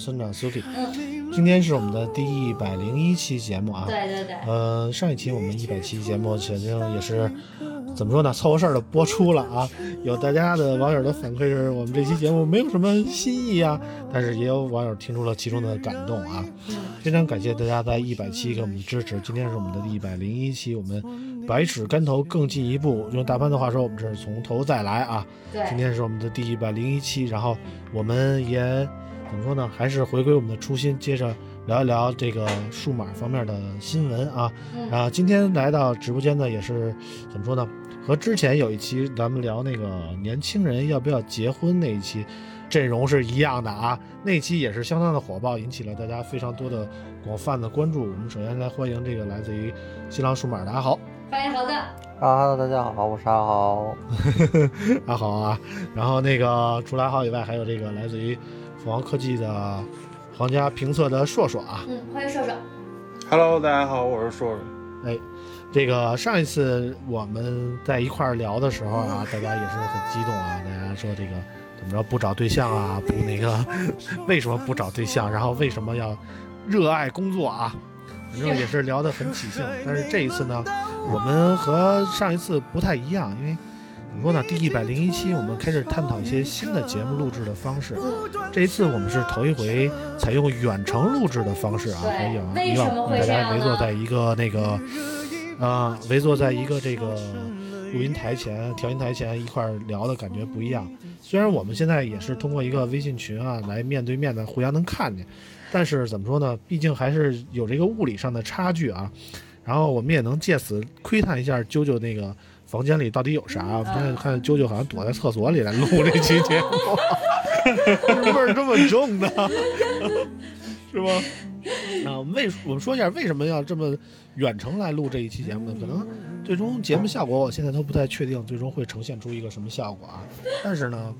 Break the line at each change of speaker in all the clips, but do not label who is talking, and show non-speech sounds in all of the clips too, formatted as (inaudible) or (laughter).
村
长 Suki，
嗯，
今天是我们的第一百零一期节目啊。
对对对，
呃，上一期我们一百期节目肯定也是怎么说呢，凑合事儿的播出了啊。有大家的网友的反馈是我们这期节目没有什么新意啊，但是也有网友听出了其中的感动啊。非常感谢大家在一百期给我们的支持，今天是我们的第一百零一期，我们百尺竿头更进一步。用大潘的话说，我们这是从头再来啊。今，天是我们的第一百零一期，然后我们也怎么说呢？还是回归我们的初心，接着聊一聊这个数码方面的新闻啊。
嗯
啊，今天来到直播间呢，也是怎么说呢？和之前有一期咱们聊那个年轻人要不要结婚那一期，阵容是一样的啊。那期也是相当的火爆，引起了大家非常多的广泛的关注。我们首先来欢迎这个来自于新浪数码的阿豪，
欢迎豪哥。
啊哈喽，大家好，我是阿豪。(laughs)
阿豪啊。然后那个除了阿豪以外，还有这个来自于凤凰科技的皇家评测的硕硕啊。
嗯，欢迎硕硕。
Hello，大家好，我是硕硕。
哎，这个上一次我们在一块儿聊的时候啊，大家也是很激动啊，(laughs) 大家说这个怎么着不找对象啊，不那个 (laughs) 为什么不找对象，然后为什么要热爱工作啊，反正也是聊得很起兴。但是这一次呢，我们和上一次不太一样，因为怎么说呢，第一百零一期我们开始探讨一些新的节目录制的方式。这一次我们是头一回采用远程录制的方式啊，
对
还有
为
以往大家围坐在一个那个啊、围坐在一个这个录音台前、调音台前一块儿聊的感觉不一样。虽然我们现在也是通过一个微信群啊来面对面的互相能看见，但是怎么说呢？毕竟还是有这个物理上的差距啊。然后我们也能借此窥探一下啾啾那个房间里到底有啥。我们现在看啾啾好像躲在厕所里来录这期节目，(laughs) 味儿这么重的，(laughs) 是吧？啊，为我们说一下为什么要这么远程来录这一期节目呢？可能最终节目效果我现在都不太确定，最终会呈现出一个什么效果啊？但是呢，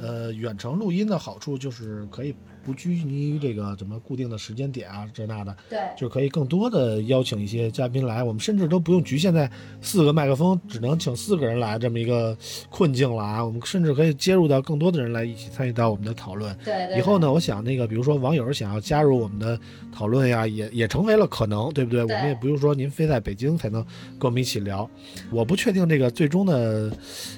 呃，远程录音的好处就是可以不拘泥于这个怎么固定的时间点啊，这那的，
对，
就可以更多的邀请一些嘉宾来，我们甚至都不用局限在四个麦克风，只能请四个人来这么一个困境了啊！我们甚至可以接入到更多的人来一起参与到我们的讨论。
对对。
以后呢，我想那个，比如说网友想要加入我们的讨论呀，也也成为了可能，对不对？
对
我们也不用说您非在北京才能跟我们一起聊。我不确定这个最终的，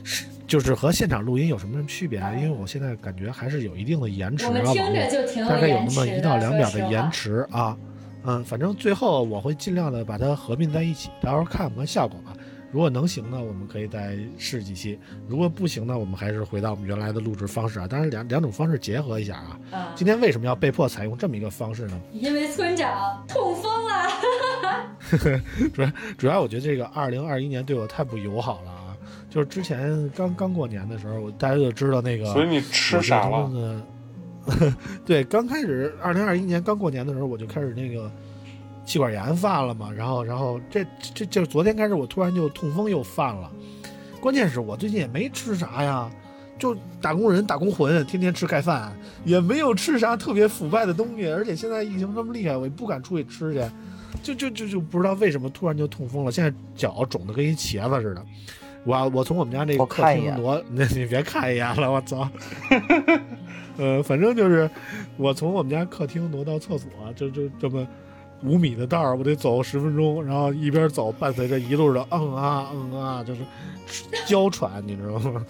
是就是和现场录音有什么区别啊？因为我现在感觉还是有一定的延迟啊，网络
着就挺
大概有那么一到两秒的延迟啊。嗯，反正最后我会尽量的把它合并在一起，到时候看看效果吧。如果能行呢，我们可以再试几期；如果不行呢，我们还是回到我们原来的录制方式啊。当然两两种方式结合一下啊。
啊，
今天为什么要被迫采用这么一个方式呢？(laughs)
因为村长痛风了。(laughs)
主要主要我觉得这个二零二一年对我太不友好了啊！就是之前刚刚过年的时候，我大家就知道那个，
所以你吃啥了？
了？对，刚开始二零二一年刚过年的时候，我就开始那个气管炎犯了嘛，然后然后这这就昨天开始，我突然就痛风又犯了。关键是我最近也没吃啥呀，就打工人打工魂，天天吃盖饭，也没有吃啥特别腐败的东西，而且现在疫情这么厉害，我也不敢出去吃去，就就就就不知道为什么突然就痛风了，现在脚肿的跟一茄子似的。我我从我们家那个客厅挪，(laughs) 那你别看一眼了，我操。(laughs) 呃，反正就是我从我们家客厅挪到厕所，就就这么五米的道儿，我得走十分钟，然后一边走伴随着一路的嗯啊嗯啊，就是娇喘，你知道吗？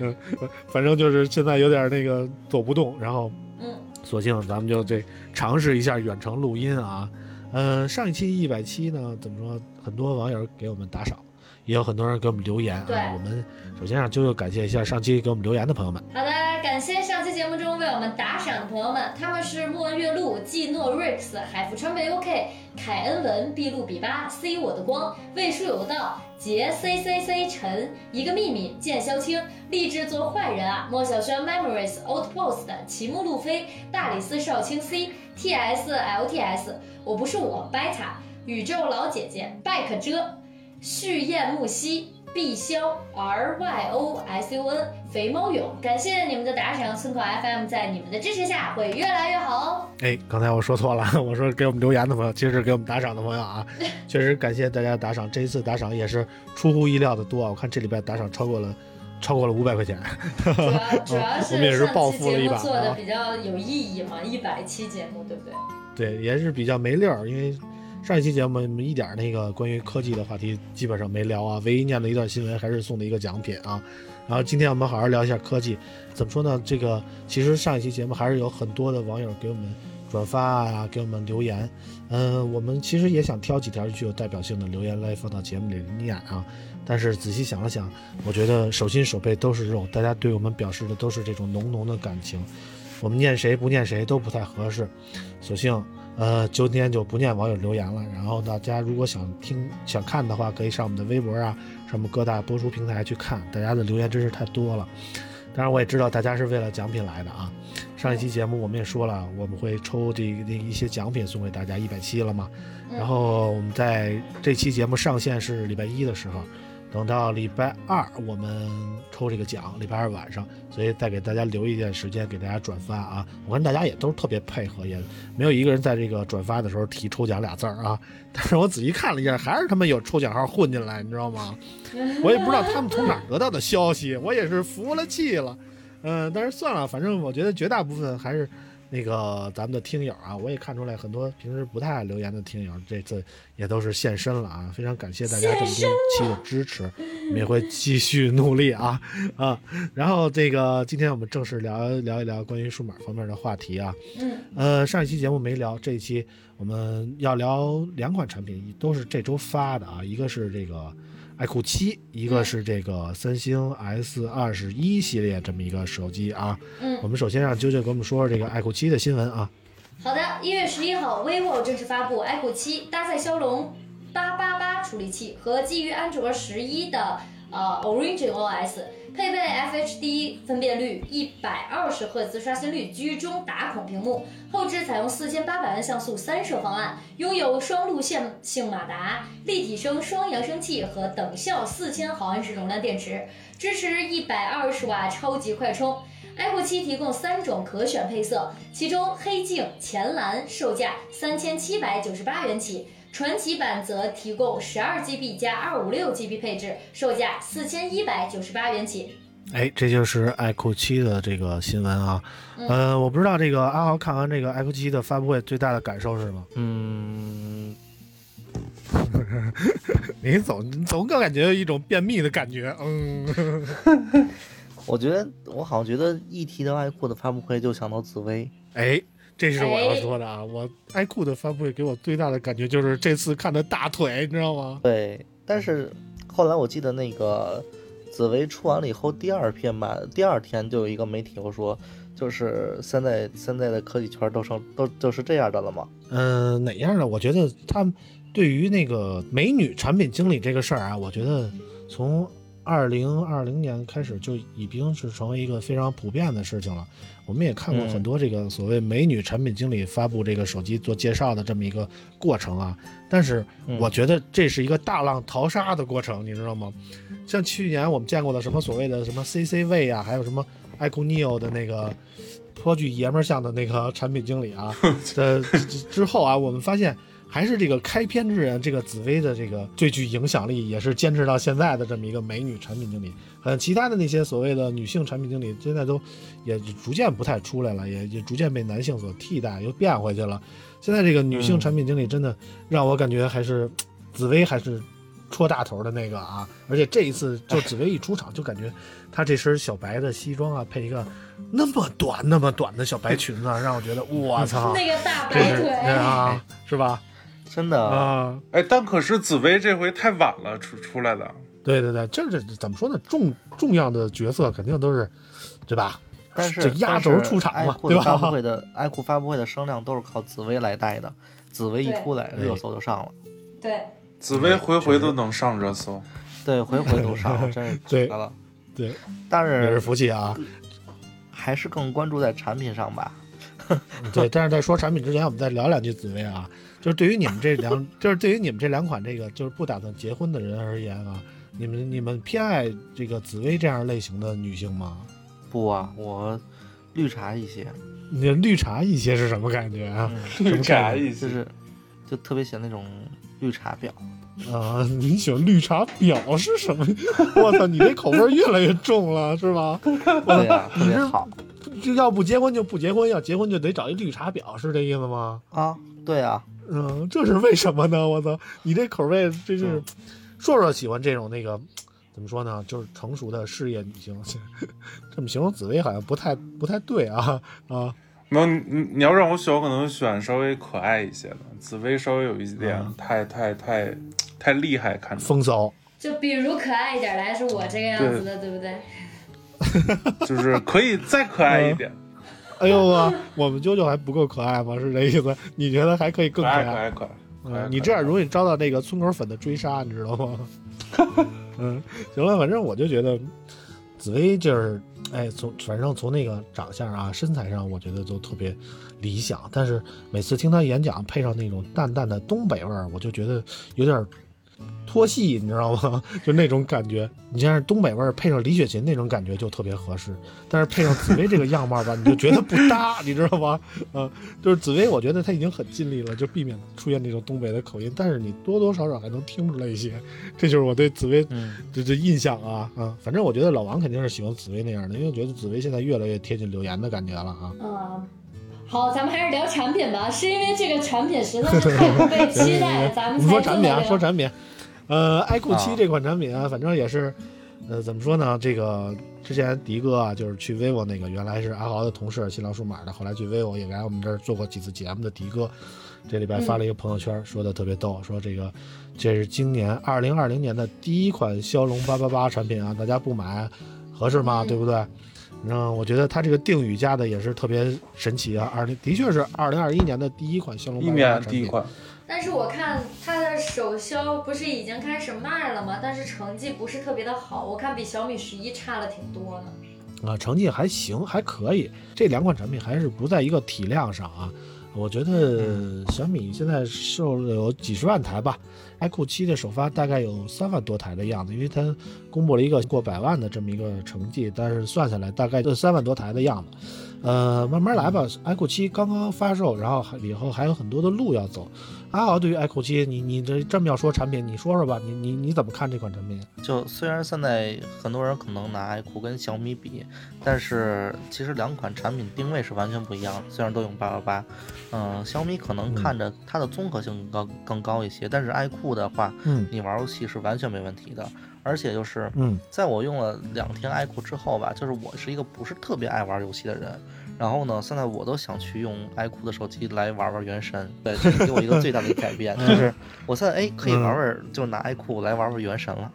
嗯，(laughs) 反正就是现在有点那个走不动，然后
嗯，
索性咱们就这尝试一下远程录音啊。嗯，上一期一百期呢，怎么说？很多网友给我们打赏，也有很多人给我们留言
对
啊。我们首先让啾啾感谢一下上期给我们留言的朋友们。
好的，感谢上期节目中为我们打赏的朋友们，他们是莫文月露、季诺 Rex、海福川贝 OK、凯恩文、毕露比巴、C 我的光、魏书有道、杰 C C C 陈、一个秘密、剑萧青、立志做坏人啊、莫小轩 Memories、Old Post、齐木路飞、大理寺少卿 C、T S L T S、我不是我 Beta、宇宙老姐姐、拜可遮、旭焰木兮。碧霄 R Y O S U N 肥猫勇，感谢你们的打赏，村口 FM 在你们的支持下会越来越好哦。
哎，刚才我说错了，(laughs) 我说给我们留言的朋友，其实是给我们打赏的朋友啊。(laughs) 确实感谢大家打赏，这一次打赏也是出乎意料的多啊。我看这礼拜打赏超过了，超过了五百块钱。
主要 (laughs) 主要
我们也是暴富了一把
做的
啊
比较有意义嘛，一百期节目对不对？
对，也是比较没溜儿，因为上一期节目我们一点那个关于科技的话题基本上没聊啊，唯一念了一段新闻，还是送的一个奖品啊。然后今天我们好好聊一下科技，怎么说呢？这个其实上一期节目还是有很多的网友给我们转发啊，给我们留言。嗯，我们其实也想挑几条具有代表性的留言来放到节目里念啊。但是仔细想了想，我觉得手心手背都是肉，大家对我们表示的都是这种浓浓的感情，我们念谁不念谁都不太合适，索性呃今天就不念网友留言了。然后大家如果想听想看的话，可以上我们的微博啊，上我们各大播出平台去看。大家的留言真是太多了，当然我也知道大家是为了奖品来的啊。上一期节目我们也说了，我们会抽这个一些奖品送给大家，一百期了嘛。
嗯
然后我们在这期节目上线是礼拜一的时候，等到礼拜二我们抽这个奖，礼拜二晚上，所以再给大家留一点时间给大家转发啊。我看大家也都特别配合，也没有一个人在这个转发的时候提抽奖俩字儿啊。(laughs) 但是我仔细看了一下，还是他们有抽奖号混进来，你知道吗？我也不知道他们从哪儿得到的消息，我也是服了气了。嗯，但是算了，反正我觉得绝大部分还是那个咱们的听友啊，我也看出来很多平时不太爱留言的听友，这次也都是现身了啊，非常感谢大家这么多期的支持，我们也会继续努力啊啊。然后这个今天我们正式聊聊一聊关于数码方面的话题啊，
嗯，
呃，上一期节目没聊，这一期我们要聊两款产品，都是这周发的啊，一个是这个爱酷七，一个是这个三星 S 二十一系列这么一个手机啊。
嗯
我们首先让啾啾给我们说说这个爱酷七的新闻啊。
好的，一月十一号，vivo 正式发布 iQOO 7，搭载骁龙八八八处理器和基于安卓十一的呃 Origin OS，配备 FHD 分辨率、一百二十赫兹刷新率、居中打孔屏幕，后置采用四千八百万像素三摄方案，拥有双路线性马达、立体声双扬声器和等效四千毫安时容量电池，支持一百二十瓦超级快充。iQOO 7提供三种可选配色，其中黑镜、浅蓝售价三千七百九十八元起，传奇版则提供十二 GB 加二五六 GB 配置，售价四千一百九十八元起。
哎，这就是爱酷七的这个新闻啊。
嗯
呃，我不知道这个阿豪看完这个爱酷七的发布会最大的感受是什么？
嗯，(laughs)
你总你总给我感觉有一种便秘的感觉。嗯，(laughs)
我觉得我好像觉得一提到爱酷的发布会就想到紫薇，
哎，这是我要
哎
说的啊！我爱酷的发布会给我最大的感觉就是这次看的大腿，你知道吗？
对，但是后来我记得那个紫薇出完了以后，第二篇吧，第二天就有一个媒体又说，就是现在现在的科技圈都成都就是这样的了吗。
嗯、哪样的？我觉得他们对于那个美女产品经理这个事儿啊，我觉得从二零二零年开始就已经是成为一个非常普遍的事情了。我们也看过
嗯。
很多这个所谓美女产品经理发布这个手机做介绍的这么一个过程啊，但是
嗯。
我觉得这是一个大浪淘沙的过程，你知道吗？像去年我们见过的什么所谓的什么 CC 位啊，还有什么 iQOO Neo 的那个颇具爷们儿相的那个产品经理啊，(laughs) 的之之后啊，我们发现还是这个开篇之人，这个紫薇的这个最具影响力，也是坚持到现在的这么一个美女产品经理。呃，其他的那些所谓的女性产品经理，现在都也逐渐不太出来了，也也逐渐被男性所替代，又变回去了。现在这个女性
嗯
产品经理真的让我感觉还是紫薇还是戳大头的那个啊！而且这一次 (laughs) 就紫薇一出场，就感觉她这身小白的西装啊，配一个那么短那么短的小白裙子啊，让我觉得我操，
那个大白腿，(laughs)
啊，(laughs) 是吧？
真的，
啊，
哎，但可是紫薇这回太晚了出出来的，
对对对，这这怎么说呢？重重要的角色肯定都是，对吧？
但是
这压轴出场嘛，对
爱酷发布？会的 (laughs) 爱酷发布会的声量都是靠紫薇来带的，紫薇一出来，热搜就上了，
对，
紫薇回回都能上热搜。
对，回回都上，真是 (laughs)
对
绝了。
对，
但
也是
是
服气啊。
还是更关注在产品上吧。
对，但是在说产品之前，我们再聊两句紫薇啊。就是对于你们这两，就是对于你们这两款这个就是不打算结婚的人而言啊，你们你们偏爱这个紫薇这样类型的女性吗？
不啊，我绿茶一些，
你绿茶一些是什么感觉啊？
嗯，
绿茶一些，
就是就特别喜欢那种绿茶婊。
啊，你喜欢绿茶婊是什么？(laughs) 我操，你这口味越来越重了，是吧？
对呀、特
你是
别好
这要不结婚就不结婚，要结婚就得找一绿茶婊，是这意思吗？
啊，对啊，
嗯，这是为什么呢？我操，你这口味真是，硕硕喜欢这种那个怎么说呢？就是成熟的事业女性，(laughs) 这么形容紫薇好像不太不太对啊啊！
没有你你你要让我选，我可能选稍微可爱一些的。紫薇稍微有一点
嗯
太太太太厉害，看着
风骚，
就比如可爱一点来，是我这个样子的，对不对？(laughs)
就是可以再可爱一点，
哎呦啊，我们啾啾还不够可爱吗？是这意思？你觉得还可以更可
可爱可
爱？
爱可爱。可爱
嗯，你这样容易遭到那个村口粉的追杀，你知道吗？(laughs) 嗯，行了，反正我就觉得紫薇就是，哎，从反正从那个长相啊、身材上，我觉得都特别理想。但是每次听她演讲，配上那种淡淡的东北味儿，我就觉得有点脱戏，你知道吗？(laughs) 就那种感觉。你像是东北味儿配上李雪琴那种感觉就特别合适，但是配上紫薇这个样貌吧，你就觉得不搭，(laughs) 你知道吗？嗯，就是紫薇，我觉得她已经很尽力了，就避免出现那种东北的口音，但是你多多少少还能听出来一些。这就是我对紫薇
嗯，
这这印象啊啊，反正我觉得老王肯定是喜欢紫薇那样的，因为我觉得紫薇现在越来越贴近柳岩的感觉了啊。
嗯，好，咱们还是聊产品吧，是因为这个产品实在是太不被期待了，咱们 (laughs)
说产品啊，说产品，呃，iQOO 七
啊
这款产品啊，反正也是，呃，怎么说呢？这个之前迪哥啊，就是去 vivo 那个，原来是阿豪的同事，新浪数码的，后来去 vivo 也来我们这儿做过几次节目的迪哥，这礼拜发了一个朋友圈，说的特别逗，说这个这是今年二零二零年的第一款骁龙八八八产品啊，大家不买合适吗？
嗯
对不对？嗯，我觉得它这个定语加的也是特别神奇啊！二零的确是二零二一年的第一款骁龙
一
八八八
年
产品。
第一款，
但是我看它的首销不是已经开始卖了吗？但是成绩不是特别的好，我看比小米十一差了挺多呢。
啊，成绩还行，还可以。这两款产品还是不在一个体量上啊。我觉得小米现在售了有几十万台吧，iQOO 七的首发大概有三万多台的样子，因为它公布了一个过百万的这么一个成绩，但是算下来大概就三万多台的样子。呃，慢慢来吧。iQOO 七刚刚发售，然后还以后还有很多的路要走。阿豪对于 iQOO 七，你你这这么要说产品，你说说吧，你你你怎么看这款产品？
就虽然现在很多人可能拿爱酷跟小米比，但是其实两款产品定位是完全不一样的。虽然都用八八八，嗯，小米可能
嗯
看着它的综合性更高更高一些，但是爱酷的话，
嗯
你玩游戏是完全没问题的。而且就是
嗯
在我用了两天爱酷之后吧，就是我是一个不是特别爱玩游戏的人。然后呢，现在我都想去用爱酷的手机来玩玩原神，对，这是给我一个最大的改变，(laughs) 就是我现在哎可以玩玩，就拿爱酷来玩玩原神了。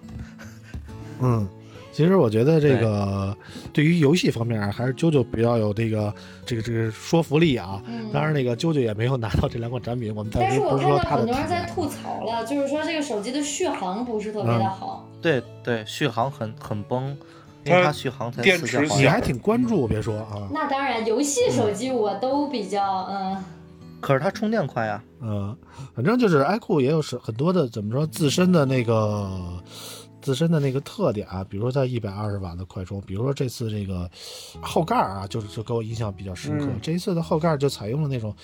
嗯，其实我觉得这个对于游戏方面啊还是啾啾比较有这个这个这个说服力啊。
嗯，
当然，那个啾啾也没有拿到这两款产品，我们
但是我看到很多人。在吐槽了，就是说这个手机的续航不是特别的好。
对对，续航很很崩，因
它
为它续航才
电
四
你还挺关注，别说啊，
那当然，游戏手机我都比较嗯。
可是它充电快啊。
嗯，反正就是 iQOO 也有是很多的怎么说自身的那个自身的那个特点啊，比如说在一百二十瓦的快充，比如说这次这个后盖啊，就是就给我印象比较深刻。
嗯
这一次的后盖就采用了那种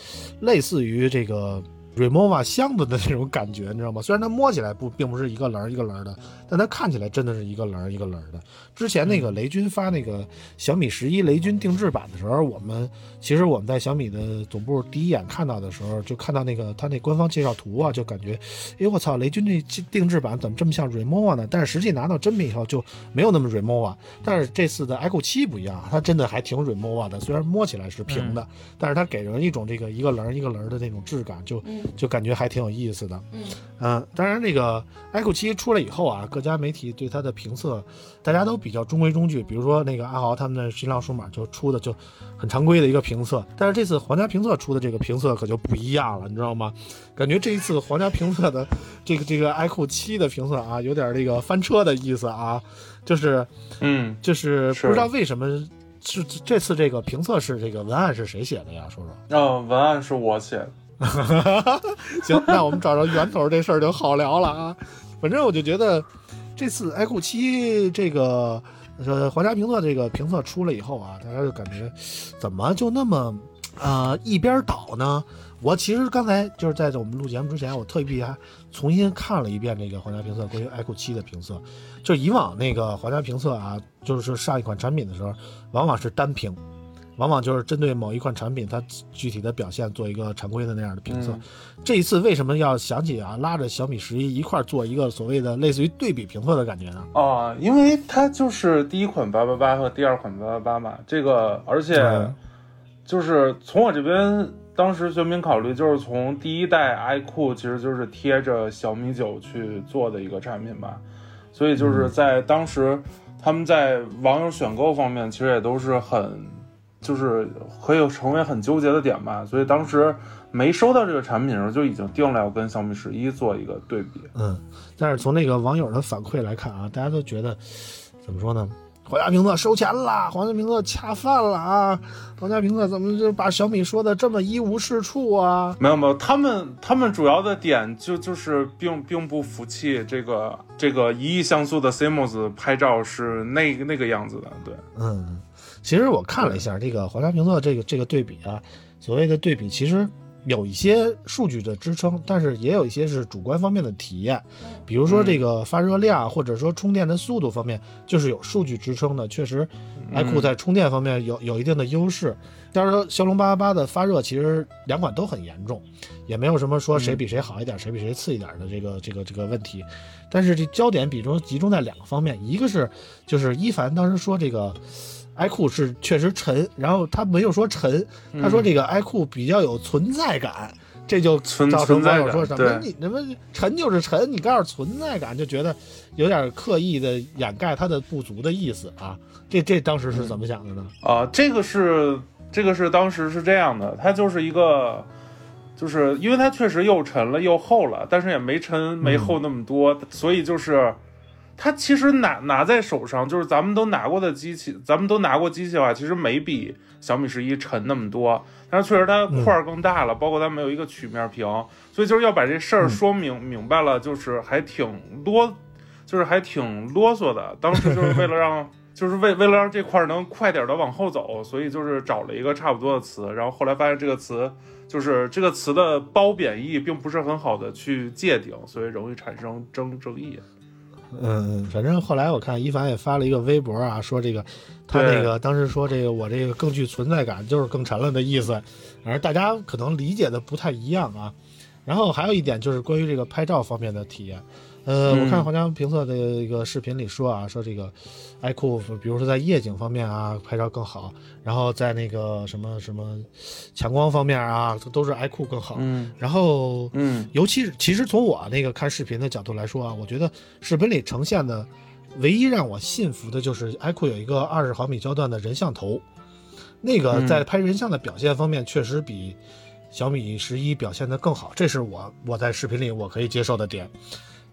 类似于这个 Remova 箱子的那种感觉，你知道吗？虽然它摸起来不并不是一个棱儿一个棱儿的，但它看起来真的是一个棱儿一个棱儿的。之前那个雷军发那个小米十一雷军定制版的时候，我们其实我们在小米的总部第一眼看到的时候，就看到那个它那官方介绍图啊，就感觉，哎我操，雷军这定制版怎么这么像 Remova 呢？但是实际拿到真品以后就没有那么 Remova。但是这次的 iQOO 七不一样，它真的还挺 Remova 的，虽然摸起来是平的，但是它给人一种这个一个棱儿一个棱儿的那种质感，就
嗯
就感觉还挺有意思的。
嗯
嗯，当然，那个 iQOO 七出来以后啊，各家媒体对它的评测，大家都比较中规中矩。比如说那个阿豪他们的新浪数码就出的就很常规的一个评测，但是这次皇家评测出的这个评测可就不一样了，你知道吗？感觉这一次皇家评测的这个这个 iQOO 七的评测啊，有点这个翻车的意思啊，就是
嗯，
就是
是
不知道为什么是这次这个评测是这个文案是谁写的呀？说说。
哦，文案是我写的。(laughs)
行，那我们找着源头，这事儿就好聊了啊。反正我就觉得，这次 iQOO 七这个呃皇家评测这个评测出来以后啊，大家就感觉怎么就那么呃一边倒呢？我其实刚才就是在我们录节目之前，我特意还重新看了一遍这个皇家评测关于 iQOO 七的评测。就以往那个皇家评测啊，就是上一款产品的时候，往往是单评，往往就是针对某一款产品它具体的表现做一个常规的那样的评测。
嗯
这一次为什么要想起啊，拉着小米十一一块儿做一个所谓的类似于对比评测的感觉呢？
啊，因为它就是第一款八八八和第二款八八八嘛，这个而且
嗯
就是从我这边当时选品考虑，就是从第一代 iQOO 其实就是贴着小米九去做的一个产品吧，所以就是在当时他们在网友选购方面其实也都是很就是可以成为很纠结的点吧，所以当时没收到这个产品的时候就已经定了要跟小米十一做一个对比。
嗯，但是从那个网友的反馈来看啊，大家都觉得怎么说呢？皇家评测收钱了，皇家评测恰饭了啊！皇家评测怎么就把小米说的这么一无是处啊？
没有没有，他们他们主要的点就就是并并不服气这个这个一亿像素的 CMOS 拍照是那个那个样子的，对，
嗯，其实我看了一下这个皇家评测这个这个对比啊，所谓的对比其实有一些数据的支撑，但是也有一些是主观方面的体验，比如说这个发热量或者说充电的速度方面，就是有数据支撑的，确实，iQOO 在充电方面有有一定的优势。但是骁龙八八八的发热其实两款都很严重，也没有什么说谁比谁好一点，谁比谁次一点的这个这个这个问题。但是这焦点比重集中在两个方面，一个是就是一凡当时说这个 iQOO 是确实沉，然后他没有说沉，他说这个 iQOO 比较有存在感。这就
存
造成网友说什么你他妈沉就是沉，你告诉存在感，就觉得有点刻意的掩盖它的不足的意思啊。这这当时是怎么想的呢？
啊、这个是这个是当时是这样的，它就是一个，就是因为它确实又沉了又厚了，但是也没沉没厚那么多，所以就是它其实拿拿在手上，就是咱们都拿过的机器，咱们都拿过机器的话，其实没比小米十一沉那么多，但是确实它块儿更大了，包括它没有一个曲面屏，所以就是要把这事儿说明、明白了，就是还挺啰，就是还挺啰嗦的。当时就是为了让，(laughs) 就是为为了让这块儿能快点的往后走，所以就是找了一个差不多的词，然后后来发现这个词就是这个词的褒贬义并不是很好的去界定，所以容易产生争争议。
嗯，反正后来我看一凡也发了一个微博啊，说这个他那个当时说这个我这个更具存在感，就是更沉了的意思，而大家可能理解的不太一样啊。然后还有一点就是关于这个拍照方面的体验，呃，
嗯。
我看皇家评测的一个视频里说啊，说这个 iQOO 比如说在夜景方面啊拍照更好，然后在那个什么什么强光方面啊都是 iQOO 更好，
嗯。
然后
嗯。
尤其是其实从我那个看视频的角度来说啊，我觉得视频里呈现的唯一让我信服的就是 iQOO 有一个二十毫米焦段的人像头，那个
嗯。
在拍人像的表现方面确实比小米十一表现的更好，这是我我在视频里我可以接受的点。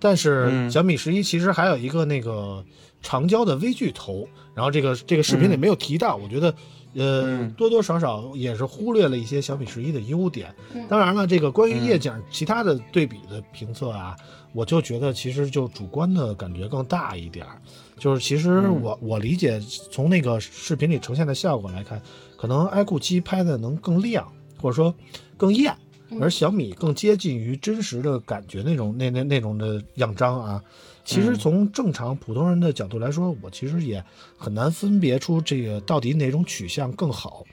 但是
嗯
小米十一其实还有一个那个长焦的微距头，然后这个这个视频里没有提到，我觉得。呃，
嗯
多多少少也是忽略了一些小米十一的优点。
嗯
当然了，这个关于
嗯
夜景其他的对比的评测啊，我就觉得其实就主观的感觉更大一点儿。就是其实
嗯
我、我理解，从那个视频里呈现的效果来看，可能 iQOO 七拍的能更亮，或者说更艳，
嗯
而小米更接近于真实的感觉那种那那那种的样张啊。其实
嗯
从正常普通人的角度来说，我其实也很难分别出这个到底哪种取向更好。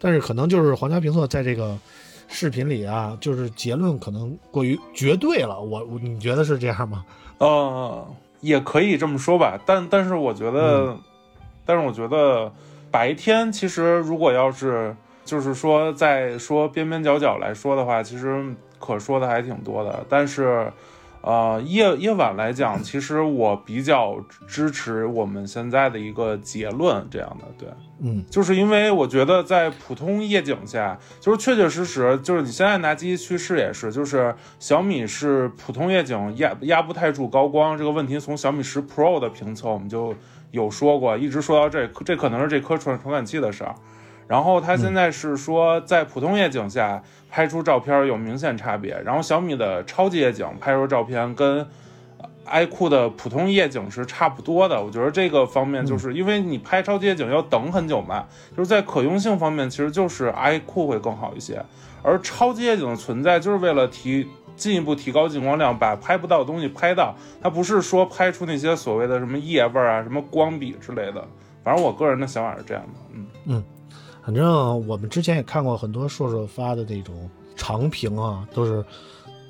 但是可能就是皇家评测在这个视频里啊，就是结论可能过于绝对了。我我你觉得是这样吗？
呃，也可以这么说吧，但但是我觉得，
嗯
但是我觉得白天其实如果要是就是说在说边边角角来说的话，其实可说的还挺多的。但是，呃，夜夜晚来讲，其实我比较支持我们现在的一个结论，这样的对。
嗯
就是因为我觉得在普通夜景下，就是确确实实，就是你现在拿机器去试也是，就是小米是普通夜景压压不太住高光这个问题，从小米十 Pro 的评测我们就有说过，一直说到这，这可能是这颗传传感器的事儿。然后它现在是说，在普通夜景下拍出照片有明显差别，然后小米的超级夜景拍出照片跟 iQOO 的普通夜景是差不多的。我觉得这个方面就是因为你拍超级夜景要等很久嘛，就是在可用性方面，其实就是 iQOO 会更好一些。而超级夜景的存在就是为了提进一步提高进光量，把拍不到的东西拍到。它不是说拍出那些所谓的什么夜味儿啊、什么光比之类的。反正我个人的想法是这样的，嗯嗯
反正我们之前也看过很多硕硕发的那种长评啊，都是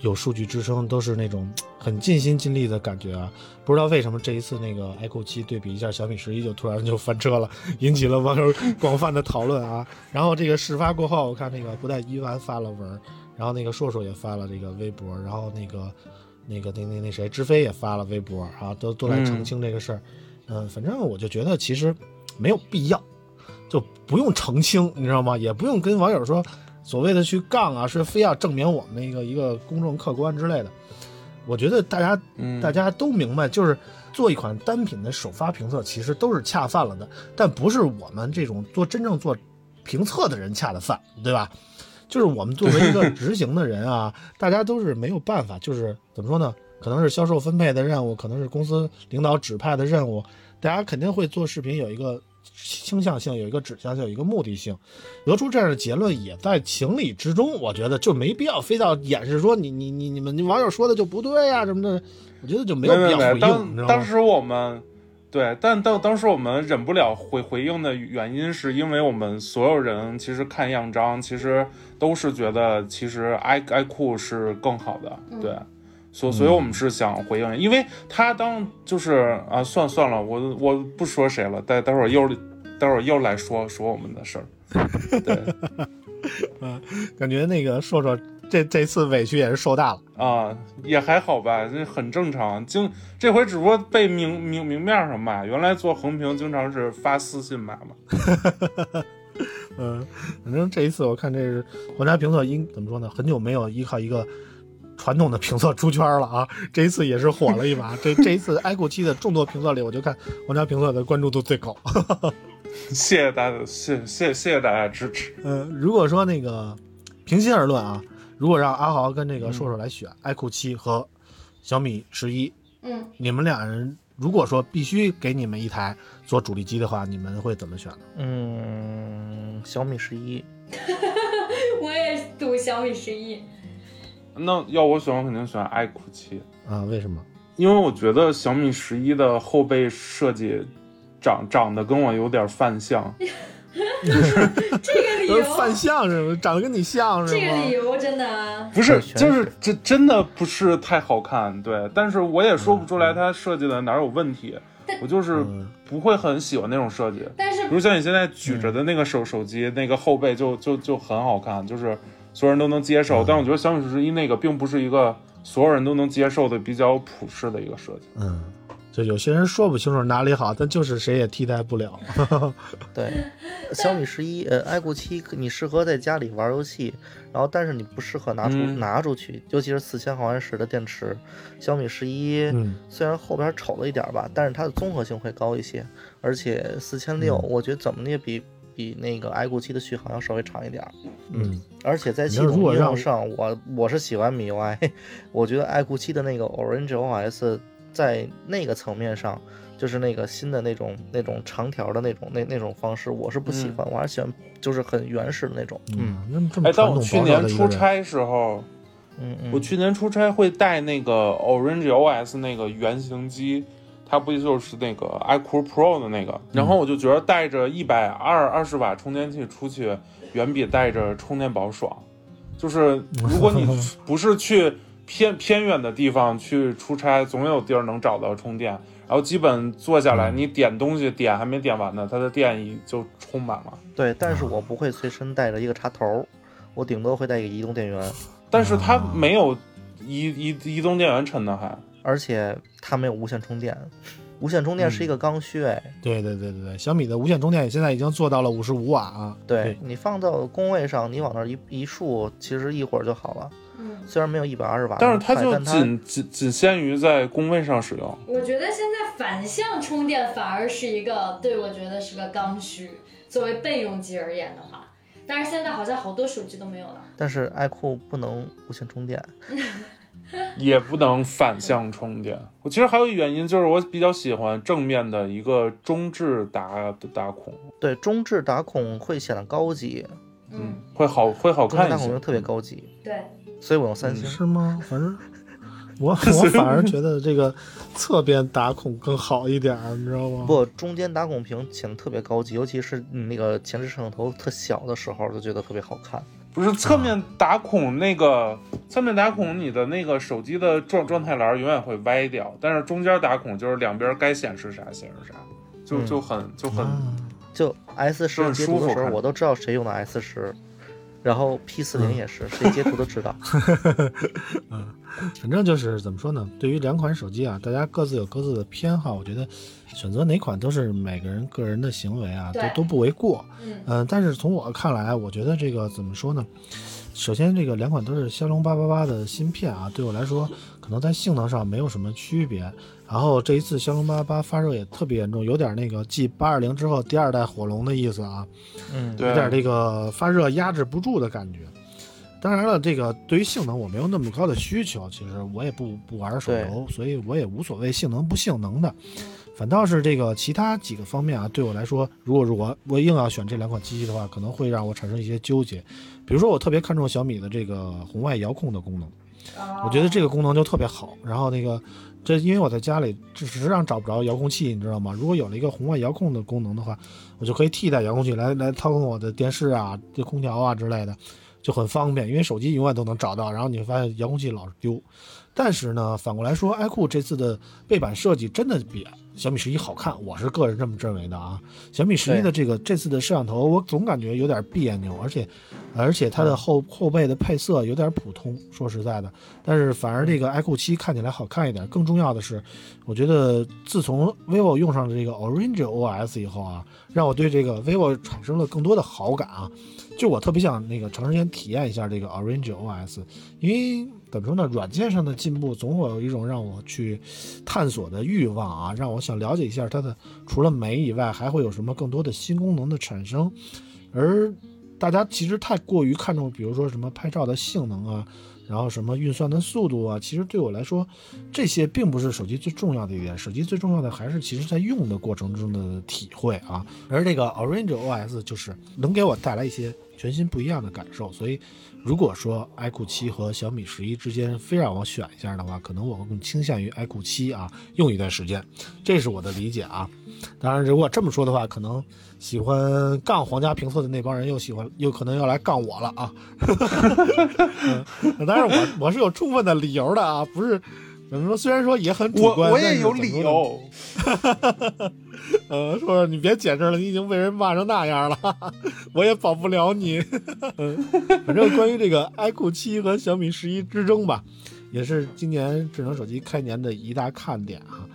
有数据支撑，都是那种很尽心尽力的感觉啊。不知道为什么这一次那个 iQOO 七对比一下小米十一，就突然就翻车了，引起了网友广泛的讨论啊。然后这个事发过后，我看那个不带伊丸发了文，然后那个硕硕也发了这个微博，然后那个那个那那那谁知飞也发了微博啊，都都来澄清这个事儿。嗯，反正我就觉得其实没有必要。就不用澄清，你知道吗？也不用跟网友说所谓的去杠啊，是非要证明我们一个一个公正客观之类的。我觉得大家
嗯，
大家都明白，就是做一款单品的首发评测，其实都是恰饭了的，但不是我们这种做真正做评测的人恰的饭，对吧？就是我们作为一个 (laughs) 执行的人啊，大家都是没有办法，就是怎么说呢？可能是销售分配的任务，可能是公司领导指派的任务，大家肯定会做视频有一个倾向性，有一个指向性，有一个目的性，得出这样的结论也在情理之中。我觉得就没必要非要掩饰说你你你你们网友说的就不对呀、什么的，我觉得就没有必要回应？
当当时我们对，但当当时我们忍不了回回应的原因，是因为我们所有人其实看样章，其实都是觉得其实 i iQOO 是更好的，对。所所以，我们是想回应，因为他当就是啊，算算了，我我不说谁了，待待会儿又待会儿又来说说我们的事儿，(laughs) 对
感觉那个硕硕这这次委屈也是受大了。
啊，也还好吧，这很正常。经这回只不过被明明明面上骂，原来做横屏经常是发私信骂嘛。(laughs)
嗯，反正这一次我看这是皇家评测应怎么说呢？很久没有依靠一个传统的评测出圈了啊！(laughs) 这一次也是火了一把。这这一次 iQOO 七的众多评测里，我就看皇家评测的关注度最高。(laughs)
谢谢大家，谢谢谢谢大家支持。
嗯，如果说那个平心而论啊，如果让阿豪跟这个硕硕来选、iQOO 七和小米十一，
嗯，
你们俩人如果说必须给你们一台做主力机的话，你们会怎么选呢？
嗯，小米十一，(laughs)
我也赌小米十一。
那要我选，我肯定选 iQOO 七，
啊，为什么？
因为我觉得小米十一的后背设计长长得跟我有点犯像。(laughs)
这个理由，
犯相是吗？长得跟你像是吗
这个理？由真的啊，
不是，就是这真的不是太好看，对，但是我也说不出来它设计的哪儿有问题，我就是
嗯
不会很喜欢那种设计。
但是
比如像你现在举着的那个手手机，那个后背就就就很好看，就是所有人都能接受。但我觉得小米十一那个并不是一个所有人都能接受的比较普适的一个设计。
嗯，就有些人说不清楚哪里好，但就是谁也替代不了。(laughs)
对，(laughs) 小米十一，呃，iQOO 七，你适合在家里玩游戏，然后但是你不适合拿出、
嗯
拿出去，尤其是四千毫安时的电池。小米十一、
嗯
虽然后边丑了一点吧，但是它的综合性会高一些，而且四千六，
嗯
我觉得怎么的也比比那个 iQOO 七的续航要稍微长一点儿。
嗯，
而且在系统应用上，我我是喜欢 MIUI，(laughs) 我觉得 iQOO 七的那个 Orange OS 在那个层面上，就是那个新的那种那种长条的那种那那种方式，我是不喜欢，我还是喜欢就是很原始的那种。
嗯，那么
哎，但我去年出差时候，
嗯嗯，
我去年出差会带那个 Orange OS 那个原型机，它不就是那个 iQOO Pro 的那个？然后我就觉得带着一百二二十瓦充电器出去，远比带着充电宝爽。就是如果你 (laughs) 不是去偏偏远的地方去出差，总有地儿能找到充电。然后基本坐下来，
嗯
你点东西点还没点完呢，它的电已就充满了。
对，但是我不会随身带着一个插头，我顶多会带一个移动电源，
但是它
啊
没有移移移动电源沉的还。
而且它没有无线充电。无线充电是一个刚需，哎，
对对对对对，小米的无线充电现在已经做到了五十五瓦啊。
对你放到工位上，你往那儿一一竖，其实一会儿就好了。
嗯，
虽然没有一百二十瓦，
但是它就仅仅仅限于在工位上使用。
我觉得现在反向充电反而是一个，对我觉得是个刚需。作为备用机而言的话，但是现在好像好多手机都没有了。
但是 iQOO 不能无线充电，(laughs) (laughs)
也不能反向充电。我其实还有一个原因就是我比较喜欢正面的一个中置打打孔，
对中置打孔会显得高级，
嗯，
会好会好
中置
看一些。
打孔就特别高级，
对，
所以我用三星。
是吗？反正我 (laughs) 我反而觉得这个侧边打孔更好一点儿，你知道吗？
不，中间打孔屏显得特别高级，尤其是你那个前置摄像头特小的时候，就觉得特别好看。
不是侧面打孔那个侧面打孔，你的那个手机的状状态栏永远会歪掉，但是中间打孔就是两边该显示啥显示啥，就
嗯。
就很就很
啊。
就 S 十
很
截图的时候，
舒服
我都知道谁用的 S 十，然后 P 四零也是，谁截图都知道。(laughs)
嗯反正就是怎么说呢？对于两款手机啊，大家各自有各自的偏好，我觉得选择哪款都是每个人个人的行为啊，都都不为过。
嗯
嗯、但是从我看来，我觉得这个怎么说呢？首先，这个两款都是骁龙八八八的芯片啊，对我来说，可能在性能上没有什么区别。然后这一次骁龙八八八发热也特别严重，有点那个继八二零之后第二代火龙的意思啊。
嗯，
对
有点这个发热压制不住的感觉。当然了，这个对于性能我没有那么高的需求，其实我也不不玩手游，所以我也无所谓性能不性能的。反倒是这个其他几个方面啊，对我来说，如果如果我硬要选这两款机器的话，可能会让我产生一些纠结。比如说，我特别看重小米的这个红外遥控的功能，我觉得这个功能就特别好。然后那个，这因为我在家里实际上找不着遥控器，你知道吗？如果有了一个红外遥控的功能的话，我就可以替代遥控器来来操控我的电视啊、这空调啊之类的，就很方便。因为手机永远都能找到，然后你会发现遥控器老是丢。但是呢，反过来说，iQOO 这次的背板设计真的比小米十一好看，我是个人这么认为的啊。小米十一的这个这次的摄像头，我总感觉有点别扭，而且而且它的后后背的配色有点普通，说实在的。但是反而这个 iQOO 七看起来好看一点。更重要的是，我觉得自从 vivo 用上了这个 Orange OS 以后啊，让我对这个 vivo 产生了更多的好感啊。就我特别想那个长时间体验一下这个 Orange OS，因为怎么说呢，软件上的进步总会有一种让我去探索的欲望啊，让我想了解一下它的除了美以外，还会有什么更多的新功能的产生。而大家其实太过于看重，比如说什么拍照的性能啊，然后什么运算的速度啊，其实对我来说，这些并不是手机最重要的一点。手机最重要的还是其实在用的过程中的体会啊。而这个 Orange OS 就是能给我带来一些全新不一样的感受。所以，如果说 iQOO 七和小米十一之间非让我选一下的话，可能我会更倾向于 iQOO 七啊，用一段时间，这是我的理解啊。当然，如果这么说的话，可能喜欢杠皇家评测的那帮人又喜欢，又可能要来杠我了啊。嗯，(laughs) 当然我我是有充分的理由的啊，不是怎么说？虽然说也很主观，
我也有
但是怎么说呢。
理由。(laughs)
呃，说说你别解释了，你已经被人骂成那样了，(laughs) 我也保不了你。(laughs) 嗯，反正关于这个 iQOO 七和小米十一之争吧，也是今年智能手机开年的一大看点啊。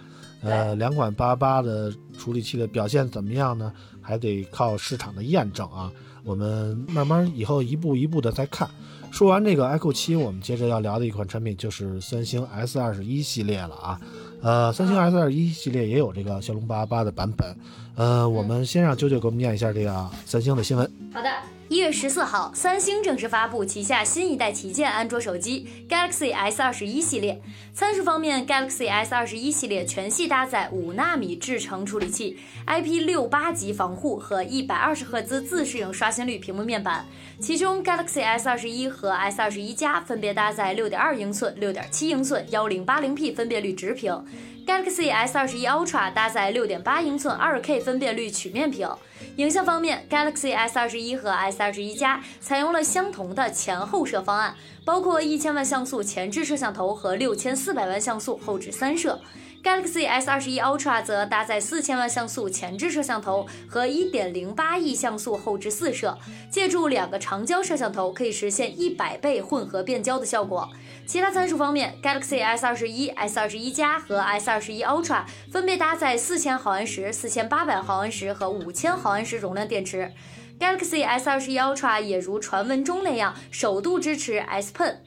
呃，两款八八的处理器的表现怎么样呢？还得靠市场的验证啊。我们慢慢以后一步一步的再看。说完这个 iQOO 七，我们接着要聊的一款产品就是三星 S 二十一系列了啊。呃，三星 S 二十一系列也有这个骁龙八八八的版本。呃，我们先让啾啾给我们念一下这个三星的新闻。
好的，一月十四号，三星正式发布旗下新一代旗舰安卓手机 Galaxy S 二十一系列。参数方面，Galaxy S 二十一系列全系搭载五纳米制程处理器，IP 六八级防护和一百二十赫兹自适应刷新率屏幕面板。其中，Galaxy S 二十一和 S 二十一加分别搭载六点二英寸、六点七英寸、幺零八零 P 分辨率直屏。Galaxy S 二十一 Ultra 搭载六点八英寸二 K 分辨率曲面屏。影像方面，Galaxy S 二十一和 S 二十一加采用了相同的前后摄方案，包括一千万像素前置摄像头和六千四百万像素后置三摄。Galaxy S 二十一 Ultra 则搭载四千万像素前置摄像头和一点零八亿像素后置四摄，借助两个长焦摄像头，可以实现一百倍混合变焦的效果。其他参数方面，Galaxy S 二十一、S 二十一加和 S 二十一 Ultra 分别搭载四千毫安时、四千八百毫安时和五千毫安时容量电池。Galaxy S 二十一 Ultra 也如传闻中那样，首度支持 S Pen。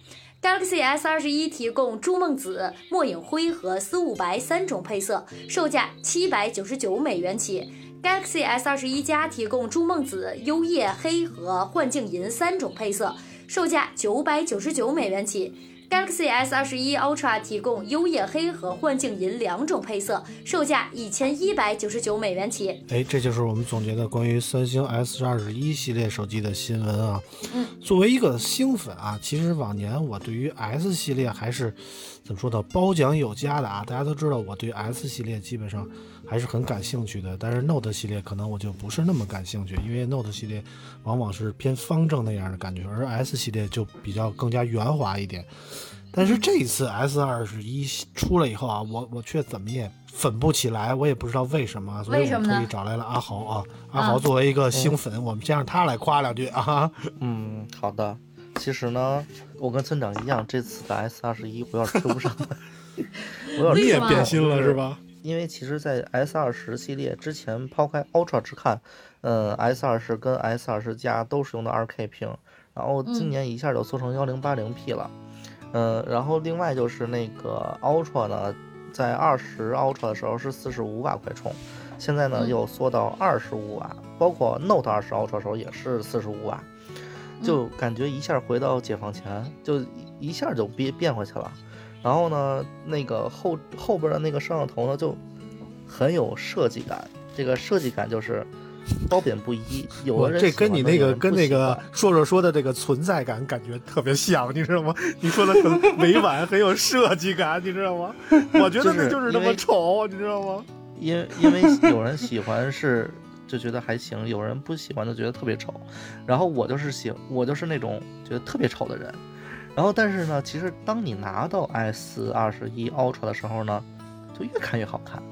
Galaxy S 二十一提供朱梦紫、墨影灰和丝雾白三种配色，售价七百九十九美元起。Galaxy S 二十一加提供朱梦紫、幽夜黑和幻境银三种配色，售价九百九十九美元起。Galaxy S 二十一 Ultra 提供幽夜黑和幻境银两种配色，售价一千一百九十九美元起。
哎，这就是我们总结的关于三星 S 二十一系列手机的新闻啊。
嗯，
作为一个星粉啊，其实往年我对于 S 系列还是怎么说呢，褒奖有加的啊。大家都知道我对 S 系列基本上还是很感兴趣的，但是 Note 系列可能我就不是那么感兴趣，因为 Note 系列往往是偏方正那样的感觉，而 S 系列就比较更加圆滑一点。但是这一次 S 二十一出了以后啊，我我却怎么也粉不起来，我也不知道为什么，所以我特意找来了阿豪啊。阿豪作为一个星粉，我们先让他来夸两句啊。
嗯，好的。其实呢，我跟村长一样，这次的 S 二十一我有点追不上，(laughs) 我有
你也
点
变心了是吧？
因为其实，在 S 二十系列之前，抛开 Ultra 之看，嗯，S 二十跟 S 二十加都是用的 2K 屏，然后今
嗯。
年一下就缩成 1080P 了，嗯，然后另外就是那个 Ultra 呢，在二十 Ultra 的时候是四十五瓦快充，现在呢
嗯。
又缩到二十五瓦，包括 Note 二十 Ultra 的时候也是四十五瓦，就感觉一下回到解放前，就一下就变变回去了。然后呢，那个后后边的那个摄像头呢，就很有设计感。这个设计感就是褒贬不一，有
我
的人
这跟你那个跟那个硕硕说的这个存在感感觉特别像，你知道吗？你说的很委婉，很有设计感，你知道吗？我觉得那就是那么丑，你知道吗？
因为因为有人喜欢是就觉得还行，有人不喜欢就觉得特别丑。然后我就是喜我就是那种觉得特别丑的人。然后但是呢，其实当你拿到 S 二十一 Ultra 的时候呢，就越看越好看。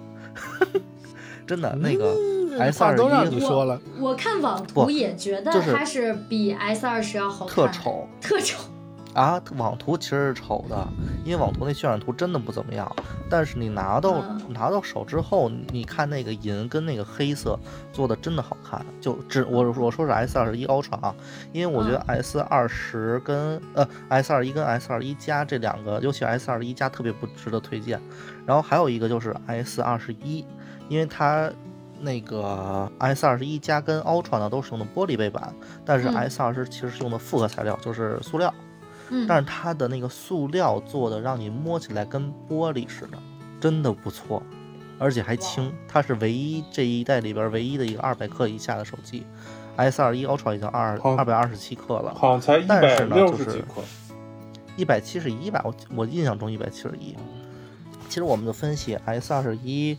(laughs) 真的，那个
嗯
S
话都让
21
你说了，
我看网图也觉得它是比 S 二十要好看，
特，丑
特丑。
啊！网图其实是丑的，因为网图那渲染图真的不怎么样。但是你拿到、
嗯
拿到手之后，你看那个银跟那个黑色做的真的好看。就只我我说是 S 二十一 Ultra 啊，因为我觉得 S 二十跟、呃 S 二一跟 S 二一加这两个，尤其 S 二一加特别不值得推荐。然后还有一个就是 S 二十一，因为它。那个 S 二十一加跟 Ultra 呢都是用的玻璃背板，但是
嗯
S 二十其实是用的复合材料，就是塑料。
嗯，
但是它的那个塑料做的让你摸起来跟玻璃似的，真的不错，而且还轻。它是唯一这一代里边唯一的一个二百克以下的手机，S 二一 Ultra 已经二二百二十七克了，
好像才一
但
百
是呢就是
六十几克。
一百七十一吧，我我印象中一百七十一。其实我们就分析 S 二十一，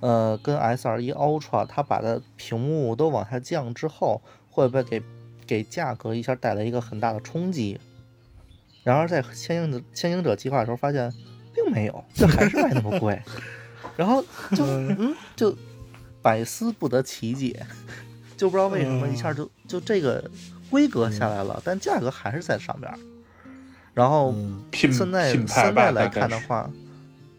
呃，跟 S 二一 Ultra，它把它屏幕都往下降之后，会不会给给价格一下带来一个很大的冲击？然而在牵引的牵引者计划的时候发现，并没有，这还是卖那么贵，(laughs) 然后就嗯就百思不得其解，就不知道为什么一下就就这个规格下来了，但价格还是在上边儿。然后
嗯
现在现在来看的话，